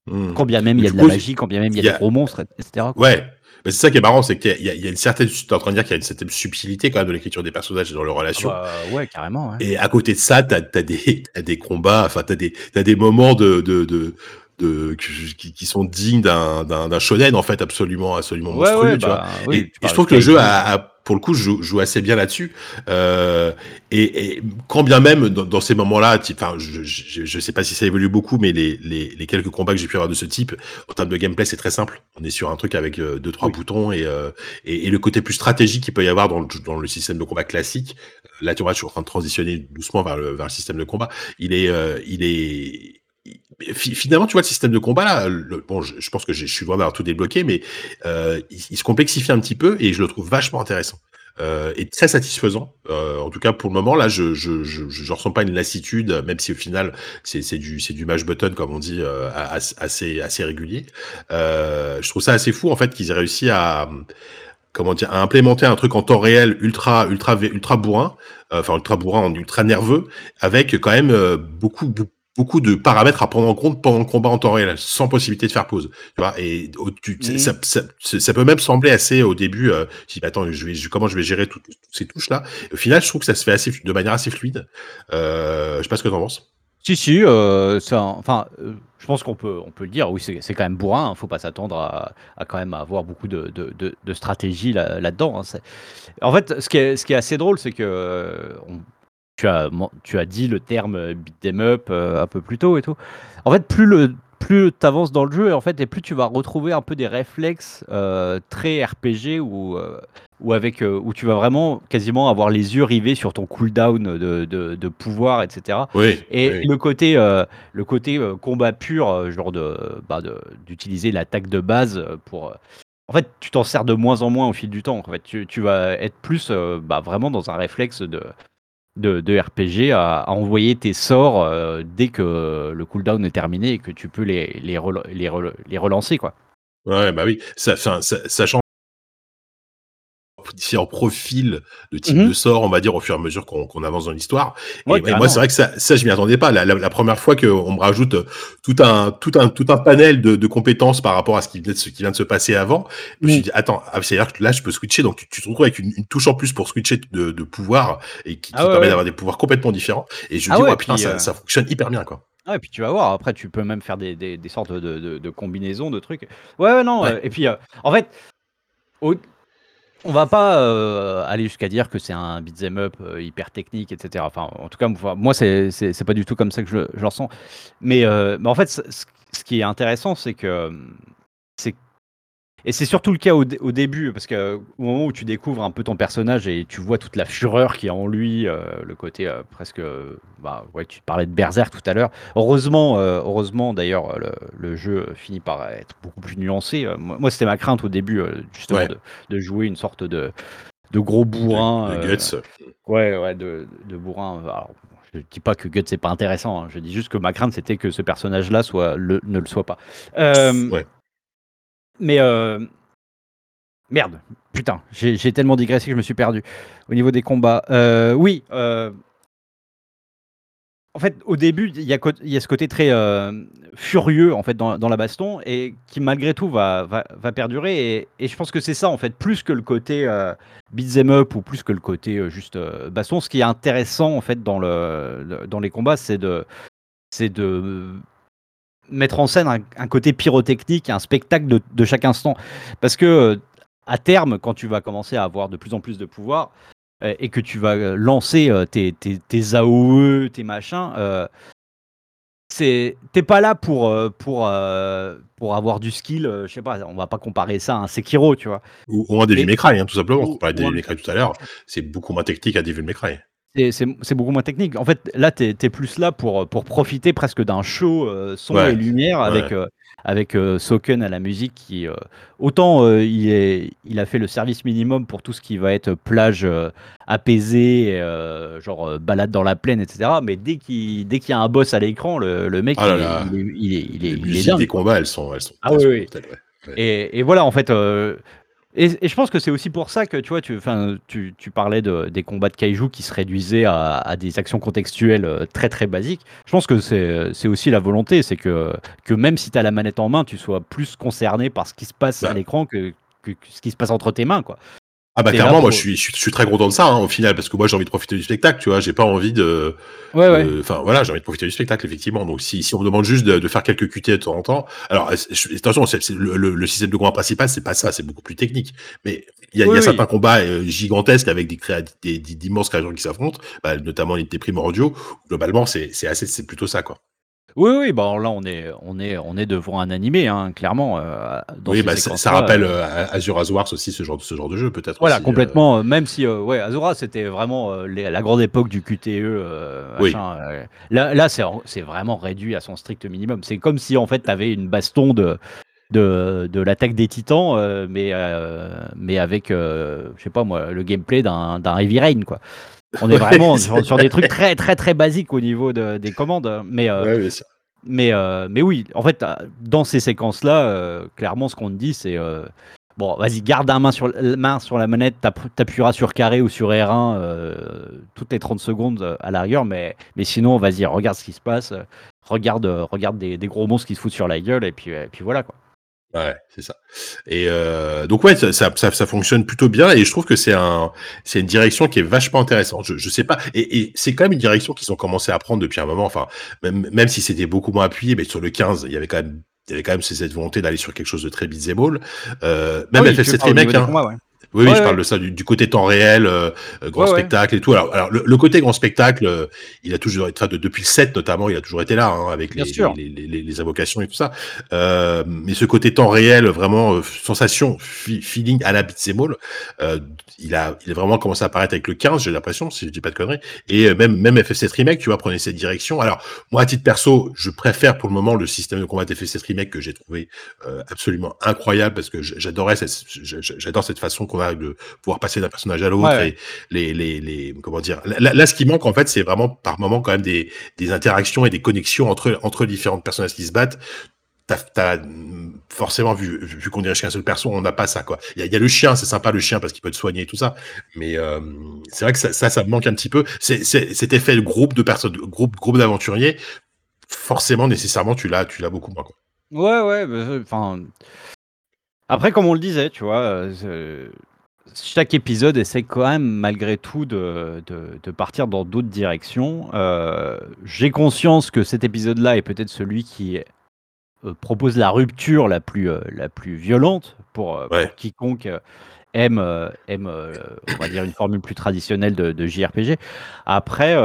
Hmm. Quand bien même il y a de la magie, quand bien même il y a, des gros monstres, etc. Ouais, c'est ça qui est marrant, c'est qu'il y, y, a une certaine, tu en train de dire qu'il y a une certaine subtilité quand même de l'écriture des personnages et dans leurs relations. Ah bah, ouais, carrément. Ouais. Et à côté de ça, t'as as des, as des combats, enfin t'as des, as des moments de, de, de de, qui, qui, sont dignes d'un, d'un, shonen en fait absolument absolument monstrueux ouais, tu bah, vois. et, je trouve que le jeu a, a, pour le coup joue, joue assez bien là-dessus. Euh, et, et, quand bien même dans, dans ces moments-là enfin je, je, je sais pas si ça évolue beaucoup mais les, les, les quelques combats que j'ai pu avoir de ce type en termes de gameplay c'est très simple. On est sur un truc avec euh, deux trois boutons et, euh, et, et le côté plus stratégique qu'il peut y avoir dans le, dans le système de combat classique là tu vois je suis en train de transitionner doucement vers le, vers le système de combat. Il est euh, il est finalement, tu vois, le système de combat là, bon, je, pense que je suis loin d'avoir tout débloqué, mais euh, il, se complexifie un petit peu et je le trouve vachement intéressant. Euh, et très satisfaisant. Euh, en tout cas, pour le moment, là, je je, je, je ressens pas une lassitude, même si au final, c'est du du mash button comme on dit, euh, assez assez régulier. Euh, je trouve ça assez fou en fait qu'ils aient réussi à comment dire à implémenter un truc en temps réel ultra ultra ultra bourrin, euh, enfin ultra bourrin, ultra nerveux, avec quand même beaucoup, beaucoup beaucoup de paramètres à prendre en compte pendant le combat en temps réel, sans possibilité de faire pause. Tu vois, et tu, Mmh. ça, ça, ça, ça peut même sembler assez au début. Euh, bah, attends, je vais, je- comment je vais gérer toutes, toutes ces touches là Au final, je trouve que ça se fait assez, de manière assez fluide. Euh, je sais pas ce que t'en penses. Si, si, euh, ça, enfin, euh, je pense qu'on peut, on peut le dire, oui, c'est quand même bourrin, hein, faut pas s'attendre à, à quand même avoir beaucoup de, de, de- de stratégie là- là-dedans. hein, en fait, ce qui est, ce qui est assez drôle, c'est que on- tu, as, tu as dit le terme euh, beat 'em up euh, un peu plus tôt et tout. En fait, plus le plus tu avances dans le jeu, en fait, et plus tu vas retrouver un peu des réflexes euh, très RPG ou ou avec euh, où tu vas vraiment quasiment avoir les yeux rivés sur ton cooldown de, de, de pouvoir, etc. Oui. Et oui. le côté, euh, le côté combat pur, genre de, bah, de- d'utiliser l'attaque de base pour. en fait, tu t'en sers de moins en moins au fil du temps. En fait, tu, tu vas être plus euh, bah, vraiment dans un réflexe de, de, de RPG à, envoyer tes sorts euh, dès que le cooldown est terminé et que tu peux les, les, les, les relancer. Quoi. Ouais, bah oui. Ça, ça, sachant différents profils de type Mhm. de sort, on va dire, au fur et à mesure qu'on avance dans l'histoire. Ouais, et, moi, c'est vrai que ça, ça je m'y attendais pas. La, la, la première fois qu'on me rajoute euh, tout un, tout un, tout un panel de, de compétences par rapport à ce qui, vient de se- qui vient de se passer avant, je me suis dit, attends, ah, c'est-à-dire que là, je peux switcher. Donc, tu, tu te retrouves avec une, une touche en plus pour switcher de, de pouvoir et qui, qui Ah ouais, permet ouais. d'avoir des pouvoirs complètement différents. Et je me Ah dis, ouais, putain, puis, ça, euh, ça fonctionne hyper bien, quoi. Ah, et puis tu vas voir, après tu peux même faire des, des, des sortes de, de, de combinaisons, de trucs. Ouais, ouais, non, Ouais. euh, et puis euh, en fait, au- on va pas euh, aller jusqu'à dire que c'est un beat'em up euh, hyper technique, etc. Enfin, en tout cas, moi, c'est c'est- c'est pas du tout comme ça que je, je le ressens. Mais, euh, en fait, ce qui est intéressant, c'est que. c'est Et c'est surtout le cas au, dé- au début, parce qu'au moment où tu découvres un peu ton personnage et tu vois toute la fureur qui est en lui, euh, le côté euh, presque. euh, Bah, ouais, tu parlais de Berserk tout à l'heure. Heureusement, euh, heureusement d'ailleurs, le, le jeu finit par être beaucoup plus nuancé. Euh, moi, moi, c'était ma crainte au début, euh, justement, Ouais. de, de jouer une sorte de, de gros bourrin. Le, le euh, guts. Ouais, ouais, de, de bourrin. Alors, je dis pas que Guts c'est pas intéressant. hein, Je dis juste que ma crainte c'était que ce personnage-là soit le, ne le soit pas. Euh, Ouais. Mais euh, merde, putain, j'ai tellement digressé que je me suis perdu au niveau des combats. Euh, oui. euh, En fait, au début, il y, a ce côté très furieux en fait dans, la baston et qui malgré tout va, perdurer. Et, je pense que c'est ça en fait, plus que le côté beat'em up ou plus que le côté juste baston. Ce qui est intéressant en fait dans le, le- dans les combats, c'est de mettre en scène un, un côté pyrotechnique, un spectacle de, de chaque instant. Parce que euh, à terme, quand tu vas commencer à avoir de plus en plus de pouvoir euh, et que tu vas euh, lancer euh, tes, tes, tes AOE, tes machins, euh, t'es pas là pour pour pour avoir du skill. je sais pas, on va pas comparer ça à un Sekiro, tu vois. Ou, ou un Devil May Cry, hein, tout simplement. ou- On parlait de Devil May Cry tout à l'heure. C'est beaucoup moins technique à Devil May Cry. C'est- beaucoup moins technique. En fait, là, tu es, plus là pour, pour profiter presque d'un show euh, son Ouais, et lumière avec, ouais. euh, avec euh, Soken à la musique qui, autant il, est, il a fait le service minimum pour tout ce qui va être plage apaisée, genre balade dans la plaine, etc. Mais dès qu'il y a un boss à l'écran, le, le mec, Ah là il, est- là. il est, il est, il est, Les il est musiques dingue, des quoi. combats, elles sont, elles sont, Ah elles oui, sont oui. mortelles, ouais. Et, et voilà, en fait. euh, et, et je pense que c'est aussi pour ça que tu vois, tu, tu, tu parlais de, des combats de kaiju qui se réduisaient à, à des actions contextuelles euh, très très basiques. Je pense que c'est aussi la volonté, c'est que, que même si tu as la manette en main, tu sois plus concerné par ce qui se passe Bah. à l'écran que, que- que ce qui se passe entre tes mains. Quoi. Ah bah clairement, moi je suis, je suis, je suis très content de ça hein, au final parce que moi j'ai envie de profiter du spectacle, tu vois. J'ai pas envie de, Ouais, ouais. euh, enfin voilà, j'ai envie de profiter du spectacle effectivement. Donc si, si on me demande juste de, de faire quelques QT de temps en temps, alors euh, je- attention, le, le, le système de combat principal, c'est pas ça, c'est beaucoup plus technique. Mais il y a, y a oui. certains combats euh, gigantesques avec des, d'immenses créatures qui s'affrontent, bah, notamment les primordiaux. Globalement, c'est, c'est assez, c'est plutôt ça quoi. Oui, oui, bah là on est, on est, on est devant un animé, hein, clairement. euh, dans oui, bah ça, rappelle euh, euh, Azure Wars aussi ce genre de ce genre de jeu peut-être. Voilà, aussi, euh, complètement. euh, même si, ouais, Azura, c'était vraiment les- la grande époque du QTE. euh, Oui. machin, là, là c'est vraiment réduit à son strict minimum. C'est comme si, en fait, tu avais une baston de, de, de l'attaque des titans, euh, mais, euh, mais avec, euh, je sais pas moi, le gameplay d'un d'un Heavy Rain, quoi. On est vraiment sur, sur des trucs très, très, très basiques au niveau de- des commandes. Mais, euh, ouais, mais, euh, mais oui, en fait, euh, dans ces séquences-là, clairement, ce qu'on te dit, c'est bon, vas-y, garde un main sur, la main sur la manette, t'app- t'appuieras sur carré ou sur R1 euh, toutes les 30 secondes à la rigueur, mais, mais sinon, vas-y, regarde ce qui se passe, regarde, regarde des, des, gros monstres qui se foutent sur la gueule et puis, et puis voilà quoi. Ouais, c'est ça. Et euh, donc ouais, ça, ça, ça, fonctionne plutôt bien et je trouve que c'est un, c'est une direction qui est vachement intéressante. Je, je sais pas, et, et c'est quand même une direction qu'ils ont commencé à prendre depuis un moment. Enfin, même, même si c'était beaucoup moins appuyé, mais sur le 15, il y avait quand même, il y avait quand même cette volonté d'aller sur quelque chose de très beat'em Euh, même ah oui, FF7 Remake, hein. ouais. Oui, oui, je parle de ça, du, côté temps réel, euh, euh, grand spectacle et tout. Alors, alors le, côté grand spectacle, euh, il a toujours été, de, depuis le 7 notamment, il a toujours été là, hein, avec les, les, les, les, invocations et tout ça. Euh, mais ce côté temps réel, vraiment sensation, feeling à la beat'em all, il a, il a vraiment commencé à apparaître avec le 15, j'ai l'impression, si je dis pas de conneries. Et même, même FF7 Remake, tu vois, prenait cette direction. Alors, moi, à titre perso, je préfère pour le moment le système de combat de FF7 Remake que j'ai trouvé absolument incroyable parce que j'adorais cette, j'adore cette façon qu'on a de pouvoir passer d'un personnage à l'autre les, les, les, comment dire. Là, ce qui manque en fait, c'est vraiment par moment quand même des, des interactions et des connexions entre entre différentes personnages qui se battent. T'as as forcément vu, vu qu'on dirige qu'un seul perso, on n'a pas ça quoi. Il y a, y a, le chien, c'est sympa le chien parce qu'il peut te soigner et tout ça, mais euh, c'est vrai que ça, ça, ça, me manque un petit peu. C'est cet effet groupe de personnes, groupe groupe d'aventuriers, forcément nécessairement tu l'as, tu l'as beaucoup moins quoi. Ouais ouais, enfin. Après, comme on le disait, tu vois, euh, chaque épisode essaie quand même malgré tout de, de, partir dans d'autres directions. Euh, j'ai conscience que cet épisode-là est peut-être celui qui euh, propose la rupture la plus, euh, la plus violente pour, quiconque aime, aime on va dire, une formule plus traditionnelle de, de JRPG. Après,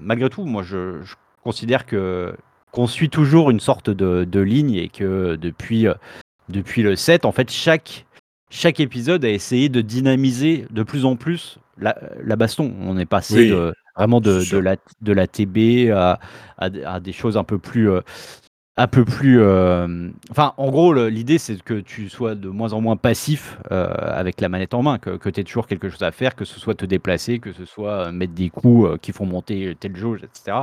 malgré tout, moi je, considère que qu'on suit toujours une sorte de, de ligne et que depuis, depuis le 7, en fait, chaque chaque épisode a essayé de dynamiser de plus en plus la, baston. On est passé vraiment de, de, la, de la TB à, à, des choses un peu plus. Euh, un peu plus. Euh, enfin, en gros, l'idée, c'est que tu sois de moins en moins passif euh, avec la manette en main, que, que tu aies toujours quelque chose à faire, que ce soit te déplacer, que ce soit mettre des coups qui font monter telle jauge, etc.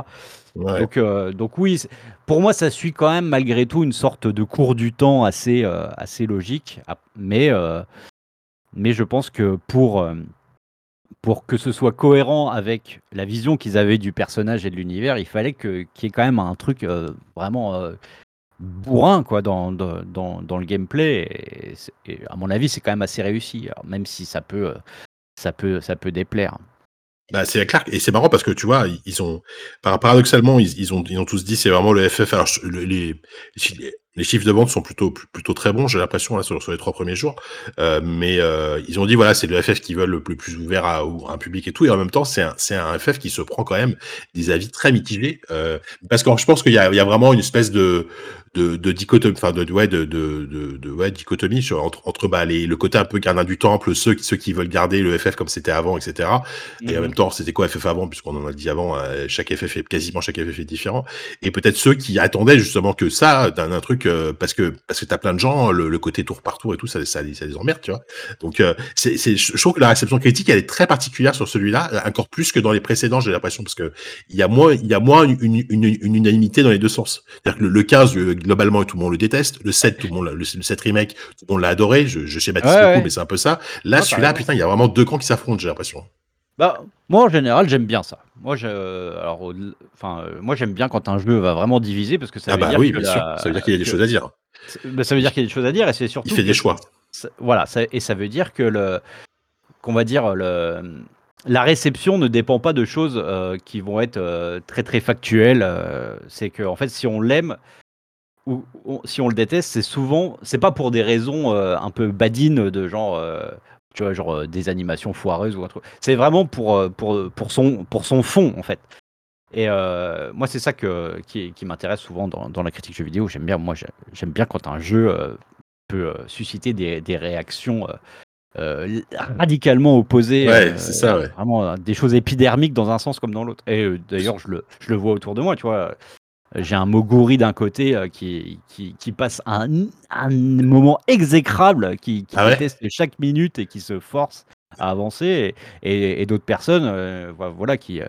Donc, donc, oui, pour moi, ça suit quand même malgré tout une sorte de cours du temps assez, assez logique. Mais, mais je pense que pour pour que ce soit cohérent avec la vision qu'ils avaient du personnage et de l'univers, il fallait qu'il y ait quand même un truc euh, vraiment euh, bourrin quoi, dans, le gameplay. Et, à mon avis, c'est quand même assez réussi, même si euh, ça peut, ça peut déplaire. Bah, c'est clair, et c'est marrant parce que tu vois, ils ont, paradoxalement, ils, ont, ils ont tous dit c'est vraiment le FF. Les, chiffres de vente sont plutôt plutôt très bons, j'ai l'impression là sur, sur, les trois premiers jours. Euh, mais euh, ils ont dit voilà, c'est le FF qui veulent le plus, ouvert à, un public et tout. Et en même temps, c'est un un FF qui se prend quand même des avis très mitigés euh, parce que je pense qu'il y y a vraiment une espèce de de, de dichotomie, enfin de, ouais, de, de, de, ouais, dichotomie sur, entre, entre bah, les, le côté un peu gardien du temple, ceux, ceux qui veulent garder le FF comme c'était avant, etc. Et en mhm. même temps, c'était quoi FF avant, puisqu'on en a dit avant, euh, chaque FF est quasiment chaque FF est différent. Et peut-être ceux qui attendaient justement que ça, d'un un truc, euh, parce que parce que t'as plein de gens, le, le, côté tour par tour et tout, ça, ça, ça les emmerde, tu vois. Donc, euh, c'est, c'est, je trouve que la réception critique, elle est très particulière sur celui-là, encore plus que dans les précédents, j'ai l'impression, parce que il y a moins, il y a moins une, une, une, unanimité dans les deux sens. C'est-à-dire que le, le 15, globalement, tout le monde le déteste. Le 7, tout le monde, le, le 7 remake, tout le monde l'a adoré. Je, je schématise beaucoup, mais c'est un peu ça. Là, celui-là, putain, il y a vraiment deux camps qui s'affrontent, j'ai l'impression. Bah, moi, en général, j'aime bien ça. Moi, je, alors, enfin, euh, moi, j'aime bien quand un jeu va vraiment diviser parce que ça ah veut bah dire oui, bien sûr. Ça veut dire qu'il y a des choses à dire. Bah, ça veut dire qu'il y a des choses à dire et c'est surtout. Il fait des choix. Voilà, ça, et ça veut dire que le, qu'on va dire le, la réception ne dépend pas de choses euh, qui vont être euh, très très factuelles. c'est que en fait, si on l'aime, ou, si on le déteste, c'est souvent, c'est pas pour des raisons euh, un peu badines de genre, euh, tu vois, genre euh, des animations foireuses ou autre. C'est vraiment pour, pour, pour, son, pour son fond, en fait. Et moi, c'est ça que, qui, qui m'intéresse souvent dans, dans, la critique jeu vidéo. J'aime bien, moi, j'aime bien quand un jeu peut susciter des, des réactions radicalement opposées. Ouais, c'est ça, ouais. Vraiment des choses épidermiques dans un sens comme dans l'autre. Et d'ailleurs, je le, je le vois autour de moi, tu vois j'ai un Moguri d'un côté euh, qui, qui, qui, passe un, un moment exécrable, qui, qui ah teste chaque minute et qui se force à avancer, et, et, d'autres personnes euh, voilà, qui, euh,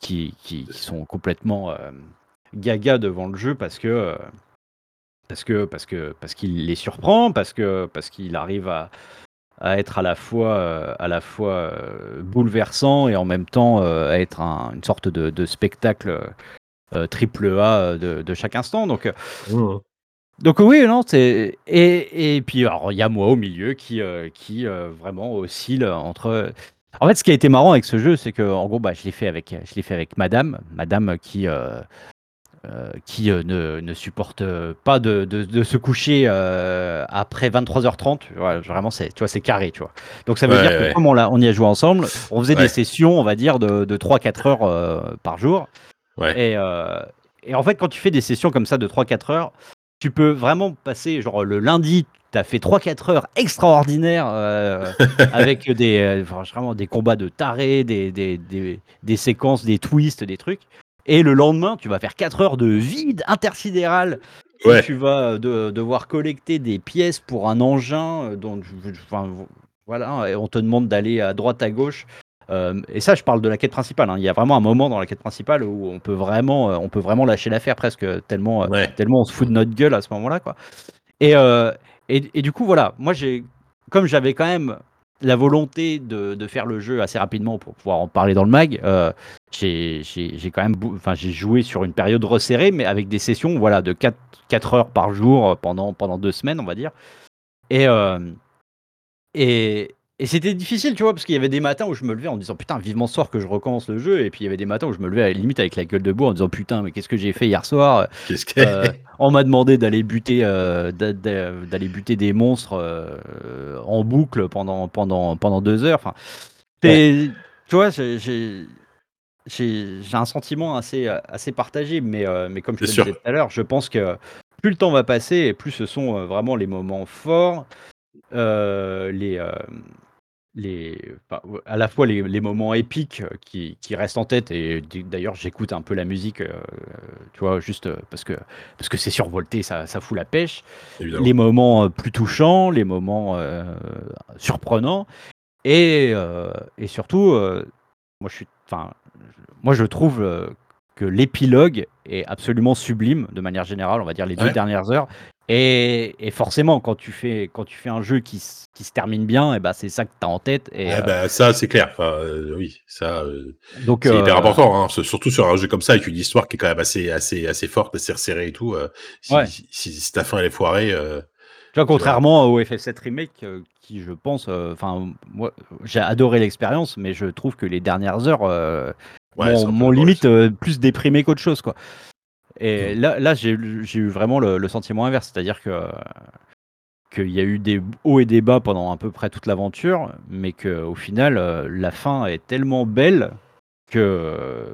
qui, qui, sont complètement gaga devant le jeu parce que parce que parce que parce qu'il les surprend, parce que parce qu'il arrive à, à être à la fois à la fois bouleversant et en même temps à être une sorte de, de spectacle triple A de, chaque instant. Donc, mmh. donc oui, non, c'est et, et puis alors il y a moi au milieu qui qui vraiment oscille entre. En fait, ce qui a été marrant avec ce jeu, c'est que en gros, bah, je l'ai fait avec je l'ai fait avec Madame, Madame qui euh, qui euh, ne, ne, supporte pas de, de, se coucher euh, après 23h30. vraiment, c'est, tu vois, c'est carré, tu vois. Donc ça veut dire que comme on, on, y a joué ensemble, on faisait des sessions, on va dire, de, de 3-4 heures par jour. Et, et, en fait, quand tu fais des sessions comme ça de 3-4 heures, tu peux vraiment passer, genre le lundi, tu as fait 3-4 heures extraordinaires avec des, vraiment des combats de tarés, des, des, des, des séquences, des twists, des trucs. Et le lendemain, tu vas faire 4 heures de vide intersidéral. tu vas euh, devoir collecter des pièces pour un engin euh, dont, enfin, voilà, et on te demande d'aller à droite, à gauche. Euh, et ça, je parle de la quête principale. Hein. Il y a vraiment un moment dans la quête principale où on peut vraiment, on peut vraiment lâcher l'affaire presque tellement, tellement on se fout de notre gueule à ce moment-là, quoi. Et, et, et, du coup, voilà, moi j'ai, comme j'avais quand même la volonté de, faire le jeu assez rapidement pour pouvoir en parler dans le mag, euh, j'ai quand même enfin, j'ai joué sur une période resserrée, mais avec des sessions voilà, de 4, 4 heures par jour pendant, pendant deux semaines, on va dire. Et, euh, et, et c'était difficile, tu vois, parce qu'il y avait des matins où je me levais en disant putain, vivement ce soir que je recommence le jeu. Et puis il y avait des matins où je me levais à la limite avec la gueule de bois en disant putain, mais qu'est-ce que j'ai fait hier soir? Qu'est-ce que... Euh, on m'a demandé d'aller buter, euh, d'aller buter des monstres euh, en boucle pendant, pendant, pendant deux heures. Enfin, tu vois, j'ai un sentiment assez, assez partagé, mais, mais comme je te disais tout à l'heure, je pense que plus le temps va passer et plus ce sont vraiment les moments forts. les, les, à la fois les, moments épiques euh, qui, restent en tête. Et d'ailleurs j'écoute un peu la musique, euh, tu vois, juste euh, parce que parce que c'est survolté, ça, ça, fout la pêche. Les moments plus touchants, les moments surprenants. Et, et surtout, moi je suis, enfin, moi je trouve que l'épilogue est absolument sublime de manière générale, on va dire les deux dernières heures. Et, forcément, quand tu fais, quand tu fais un jeu qui, qui se termine bien, et ben c'est ça que tu as en tête. Et, ah bah, ça, c'est clair. Enfin, euh, oui, ça, euh, Donc, c'est hyper euh, important. Hein, surtout sur un jeu comme ça, avec une histoire qui est quand même assez, assez, assez forte, assez resserrée et tout. si, si, ta fin elle est foirée. tu vois, contrairement au FF7 Remake, qui je pense, enfin, moi, j'ai adoré l'expérience, mais je trouve que les dernières heures m'ont limite plus déprimé qu'autre chose, quoi. Et mmh. là, là j'ai eu vraiment le, sentiment inverse, c'est-à-dire que qu'il y a eu des hauts et des bas pendant à peu près toute l'aventure, mais qu'au final, euh, la fin est tellement belle que,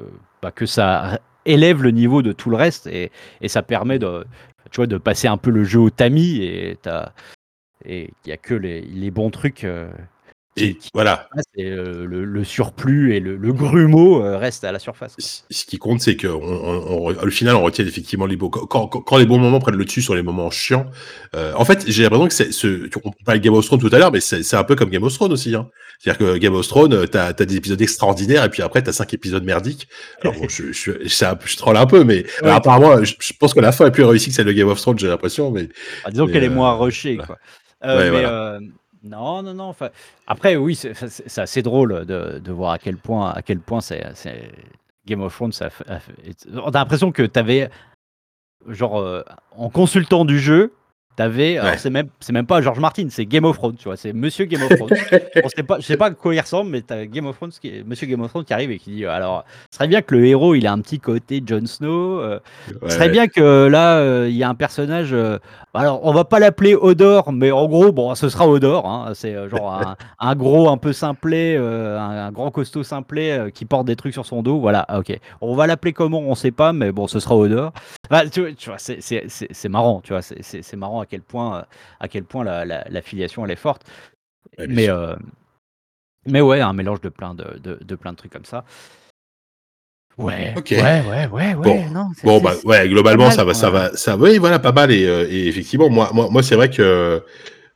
bah, que ça élève le niveau de tout le reste et, et ça permet de, tu vois, de passer un peu le jeu au tamis et il n'y a que les, les bons trucs euh, et voilà. Euh, le, surplus et le, grumeau euh, restent à la surface. Ce qui compte, c'est que au final, on retient effectivement les beaux. Quand, quand, les bons moments prennent le dessus sur les moments chiants. Euh, en fait, j'ai l'impression que c'est ce. On parlait de Game of Thrones tout à l'heure, mais c'est un peu comme Game of Thrones aussi. Hein. C'est-à-dire que Game of Thrones, t'as as des épisodes extraordinaires et puis après t'as cinq épisodes merdiques. Alors je, je, je, troll un peu, mais apparemment, je, pense que la fin est plus réussie que celle de Game of Thrones, j'ai l'impression. Mais ah, disons qu'elle est moins rushée, quoi. mais, non, non, non. Après, oui, c'est assez drôle de, voir à quel point, à quel point c'est Game of Thrones. Ça, on l'impression que tu avais, genre, euh, en consultant du jeu, T'avais, c'est même, c'est même pas George Martin, c'est Game of Thrones, tu vois, c'est Monsieur Game of Thrones. On sait pas, je sais pas à quoi il ressemble, mais t'as Game of Thrones, qui Monsieur Game of Thrones qui arrive et qui dit, alors, ce serait bien que le héros, il ait un petit côté Jon Snow. Euh, ce serait bien que là, euh, il y a un personnage. Euh, alors, on va pas l'appeler Odor, mais en gros, bon, ce sera Odor. Hein, c'est genre un, gros, un peu simplet, un, grand costaud simplet qui porte des trucs sur son dos. Voilà, ok. On va l'appeler comment, on sait pas, mais bon, ce sera Odor. Tu, tu, vois, c'est marrant, tu vois, c'est marrant quel point, à quel point la, la, filiation elle est forte. mais, euh, mais ouais, un mélange de plein de, de, plein de trucs comme ça. Ouais, ouais, ouais, ouais, ouais. Bon, bah, ouais, globalement, ça va, ça va, ça, oui, voilà, pas mal. Et, euh, et effectivement, moi, moi, moi c'est vrai que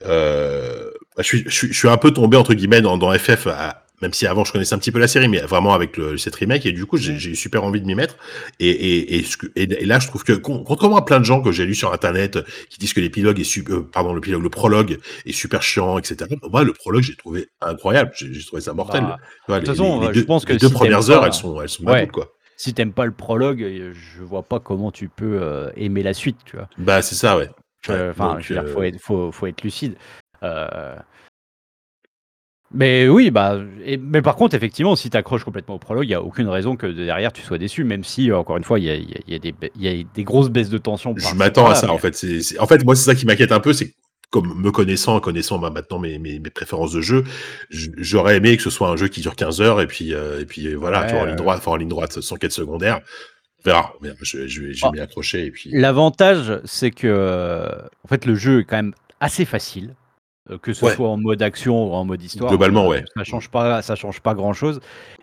euh, je, suis, je, suis, un peu tombé entre guillemets dans, dans FF à, même si avant je connaissais un petit peu la série, mais vraiment avec le, cette remake, et du coup j'ai eu super envie de m'y mettre. Et, et, et, et, là je trouve que contrairement à plein de gens que j'ai lu sur internet qui disent que l'épilogue est super, euh, pardon l'épilogue, le prologue est super chiant, etc. Moi le prologue j'ai trouvé incroyable, j'ai trouvé ça mortel. Bah, de toute façon, les, je pense que les deux premières heures elles sont elles sont quoi. si t'aimes pas le prologue, je vois pas comment tu peux euh, aimer la suite, tu vois. Bah, c'est ça, ouais. Enfin, euh, faut être, faut, faut être lucide. Euh, Mais oui, bah, et- mais par contre, effectivement, si tu accroches complètement au prologue, il n'y a aucune raison que derrière tu sois déçu, même si, encore une fois, il y a, il y a- il y a des, ba- il y a des grosses baisses de tension. Je par-ci, m'attends à par-là, ça, mais- en fait. C'est, c'est- En fait, moi, c'est ça qui m'inquiète un peu, c'est que, comme me connaissant, connaissant bah, maintenant mes, mes, mes préférences de jeu, j- j'aurais aimé que ce soit un jeu qui dure 15 heures et puis, euh, et puis euh, voilà, tu vois, en ligne droite, enfin, en ligne droite, sans quête secondaire. On verra. On verra. Je, je vais, je vais Ah. m'y accrocher et puis. L'avantage, c'est que euh, en fait, le jeu est quand même assez facile, euh, que ce Ouais. soit en mode action ou en mode histoire. Globalement, euh, ouais. Ça change pas, ça change pas grand chose.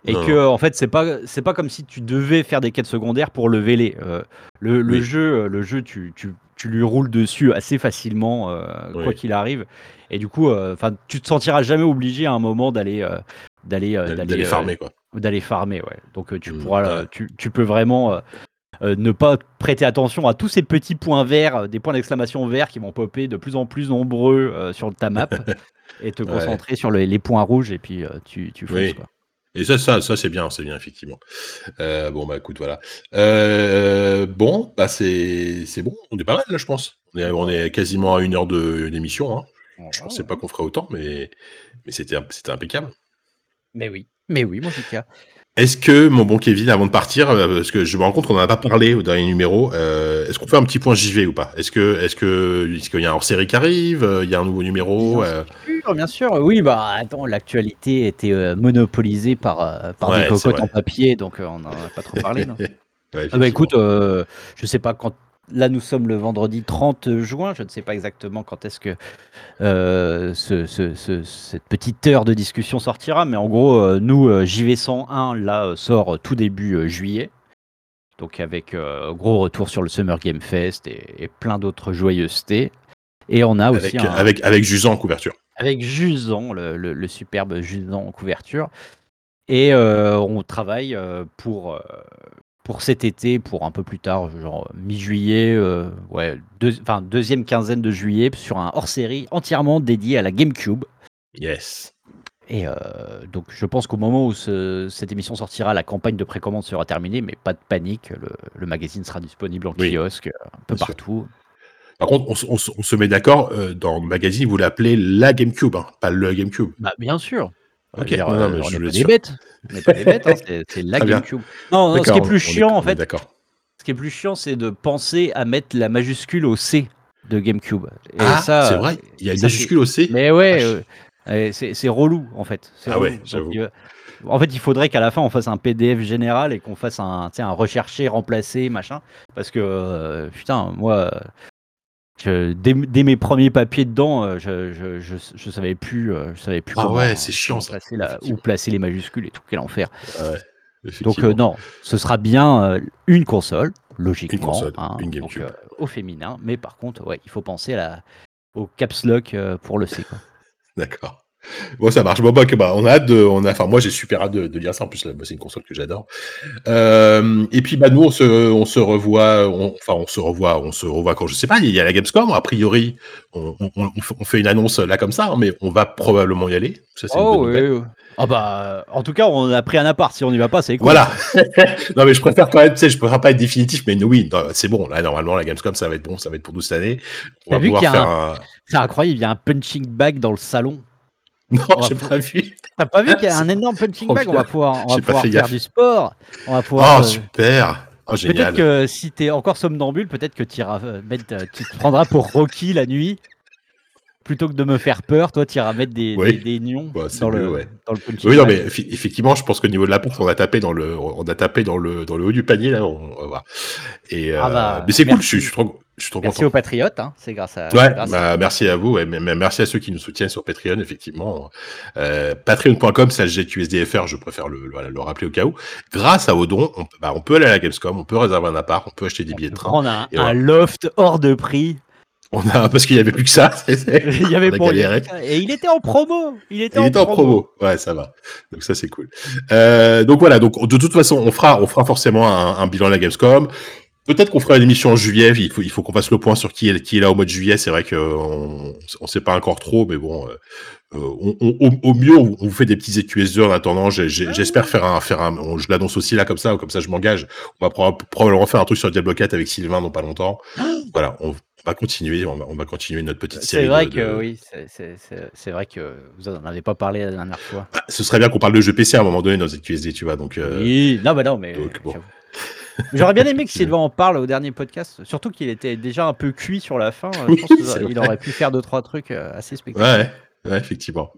Et Non, que en fait, c'est pas, c'est pas comme si tu devais faire des quêtes secondaires pour le véler. Euh, le, le Oui. jeu, euh, le jeu, tu, tu, tu lui roules dessus assez facilement, euh, quoi qu'il arrive. Et du coup, euh, enfin, tu te sentiras jamais obligé à un moment d'aller, euh, d'aller, euh, D'aller, euh, farmer, quoi. d'aller farmer, ouais. Donc euh, tu Mm, pourras, euh, tu, tu peux vraiment euh, ne pas prêter attention à tous ces petits points verts, euh, des points d'exclamation verts qui vont popper de plus en plus nombreux euh, sur ta map, et te Ouais. concentrer sur les, les points rouges et puis euh, tu, tu fonces. Oui. Quoi. Et ça, ça, ça c'est bien, c'est bien, effectivement. Euh, bon, bah écoute, voilà. Euh, bon, bah c'est, c'est bon, on est pas mal, là, je pense. On est, on est quasiment à une heure de, d'émission. Hein. Je pensais pas qu'on ferait autant, mais, mais c'était, c'était impeccable. Mais oui, mais oui, mon Jika. Est-ce que, mon bon Kevin, avant de partir, euh, parce que je me rends compte qu'on n'en a pas parlé au dernier numéro, euh, est-ce qu'on fait un petit point JV ou pas? Est-ce que, est-ce que, est-ce qu'il y a un hors-série qui arrive? Euh, Il y a un nouveau numéro euh, Bien sûr, bien sûr. Oui, bah attends, l'actualité était euh, monopolisée par, par Ouais, des cocottes en papier, donc on n'en a pas trop parlé. non? Ouais, Ah bah écoute, je sais pas quand. Là, nous sommes le vendredi 30 juin. Je ne sais pas exactement quand est-ce que euh, ce- ce- ce- cette petite heure de discussion sortira, mais en gros, euh, nous, euh, JV101, là, sort tout début juillet. Donc, avec gros retour sur le Summer Game Fest et, et plein d'autres joyeusetés. Et on a aussi avec, un, avec, avec Jusant en couverture. avec Jusant, le, le- le superbe Jusant en couverture. Et euh, on travaille euh, pour, euh, pour cet été, pour un peu plus tard, genre mi-juillet, euh, ouais, deux- enfin, deuxième quinzaine de juillet, sur un hors-série entièrement dédié à la GameCube. Yes. Et euh, donc je pense qu'au moment où ce- cette émission sortira, la campagne de précommande sera terminée, mais pas de panique, le, le magazine sera disponible en Oui, kiosque, euh, un peu bien sûr. partout. Par contre, on, se- on se- on se met d'accord, euh, dans le magazine, vous l'appelez la GameCube, hein, pas le GameCube. Bah, bien sûr. Ok, dire, non, non, euh, mais on je n'est pas des bêtes. On n'est pas des bêtes, hein, c'est c'est la. GameCube. Non, non, ce qui est plus est- chiant, on en fait, D'accord. ce qui est plus chiant, c'est de penser à mettre la majuscule au C de GameCube. Et Ah, ça, c'est vrai, il y a une majuscule au C. Mais ouais, euh, euh, c'est c'est relou en fait. C'est Ah relou. ouais, j'avoue. euh, en fait, il faudrait qu'à la fin on fasse un PDF général et qu'on fasse un, tu sais, un recherché, remplacé, machin. Parce que euh, putain, moi, je- dès, dès mes premiers papiers dedans, euh, je, je, je, je savais plus, euh, je savais plus Ah comment, ouais, c'est chiant, ça, placer la- où placer les majuscules et tout. Quel enfer. Ouais, Donc euh, non, ce sera bien euh, une console, logiquement, Une console, hein, une donc, GameCube. euh, au féminin. Mais par contre, ouais, il faut penser à la, au caps lock pour le C. D'accord. Bon, ça marche. Bon, bah, bah, on a hâte de, on a, enfin, moi, j'ai super hâte de, de lire ça. En plus, c'est une console que j'adore. Euh, et puis, bah, nous, on se, on se revoit, on- enfin, on se revoit, on se revoit quand je sais pas, il y a la Gamescom. A priori, on, on, on fait- une annonce là comme ça, hein, mais on va probablement y aller. Ça, nouvelle. Ah bah, en tout cas, on a pris un appart. Si on n'y va pas, c'est cool. Voilà. non, mais je préfère quand même, tu sais, je préfère pas être définitif, mais oui, c'est bon. Là, normalement, la Gamescom, ça va être bon, ça va être pour nous cette année. On T'as va vu pouvoir qu'il y a faire un. C'est incroyable, il y a un punching bag dans le salon. Non, j'ai pas vu. T'as pas vu qu'il y a un énorme punching trop bag On va pouvoir, on va pouvoir faire gaffe. du sport. On va pouvoir. Oh, euh, super. Oh, génial. peut-être que si t'es encore somnambule, peut-être que euh, mettre, euh, tu te prendras pour Rocky la nuit. Plutôt que de me faire peur, toi, tu iras mettre des, Oui. des, des nions Bah, dans, le, ouais. dans le punching Oui, non, mais effectivement, je pense qu'au niveau de la porte, on a tapé dans le, on a tapé dans le, dans le haut du panier là. On, va voir. Et Ah bah, mais c'est cool. Je suis, je suis trop, je suis trop Merci content. aux patriotes, hein, c'est grâce à. Ouais, grâce bah, merci à vous, ouais, mais- mais merci à ceux qui nous soutiennent sur Patreon, effectivement. Euh, Patreon.com, ça GTUSDFR, je préfère le, le, le rappeler au cas où. Grâce à Odon, on, peut- bah, on peut aller à la Gamescom, on peut réserver un appart, on peut acheter des on billets de train. un, Et un loft hors de prix. On a, parce qu'il y avait plus que ça. il y avait on a bon, et il était en promo. Il était, Il était en promo. Ouais, ça va. Donc ça, c'est cool. Euh, donc voilà. Donc de toute façon, on fera, on fera forcément un, un bilan de la Gamescom. Peut-être qu'on fera une émission en juillet. Il faut, il faut qu'on fasse le point sur qui est, qui est là au mois de juillet. C'est vrai qu'on on sait pas encore trop, mais bon, euh, euh, on, on, au, mieux, on vous fait des petits EQS2 en attendant. J'espère faire un, faire un. je l'annonce aussi là comme ça, comme ça, je m'engage. On va probablement faire un truc sur Diablo 4 avec Sylvain dans pas longtemps. Voilà, on va continuer. On va, on va continuer notre petite série. C'est vrai que oui, c'est vrai que vous en avez pas parlé la dernière fois. Bah, ce serait bien qu'on parle de jeu PC à un moment donné dans EQSD, tu vois. Donc. Euh, oui, non, mais non, mais. J'aurais bien aimé que Sylvain en parle au dernier podcast, surtout qu'il était déjà un peu cuit sur la fin. Je pense qu'il aurait pu faire deux trois trucs euh, assez spectaculaires. Ouais, ouais effectivement.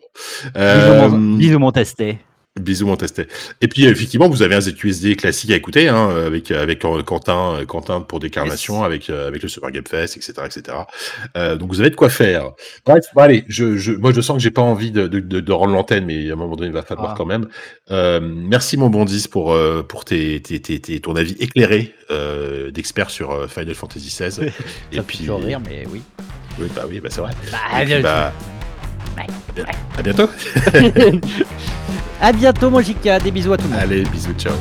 Euh... Bisous, mon testé. Bisous, mon testé. Et puis, effectivement, vous avez un ZQSD classique à écouter, hein, avec, avec Quentin, Quentin pour Décarnation, avec, euh, avec le Super Game Fest, etc., etc. Euh, donc, vous avez de quoi faire. Bref, allez, je, je, moi, je sens que j'ai pas envie de, de, de, rendre l'antenne, mais à un moment donné, il va falloir ah. quand même. Euh, merci, mon bon 10, pour, euh, pour tes, tes, tes, ton avis éclairé euh, d'expert sur Final Fantasy XVI. Et puis. rire, mais oui. Oui, bah oui, bah c'est vrai. Bah, bah, ouais. À bientôt. À bientôt, mon JK. Des bisous à tout le monde. Allez, bisous, ciao.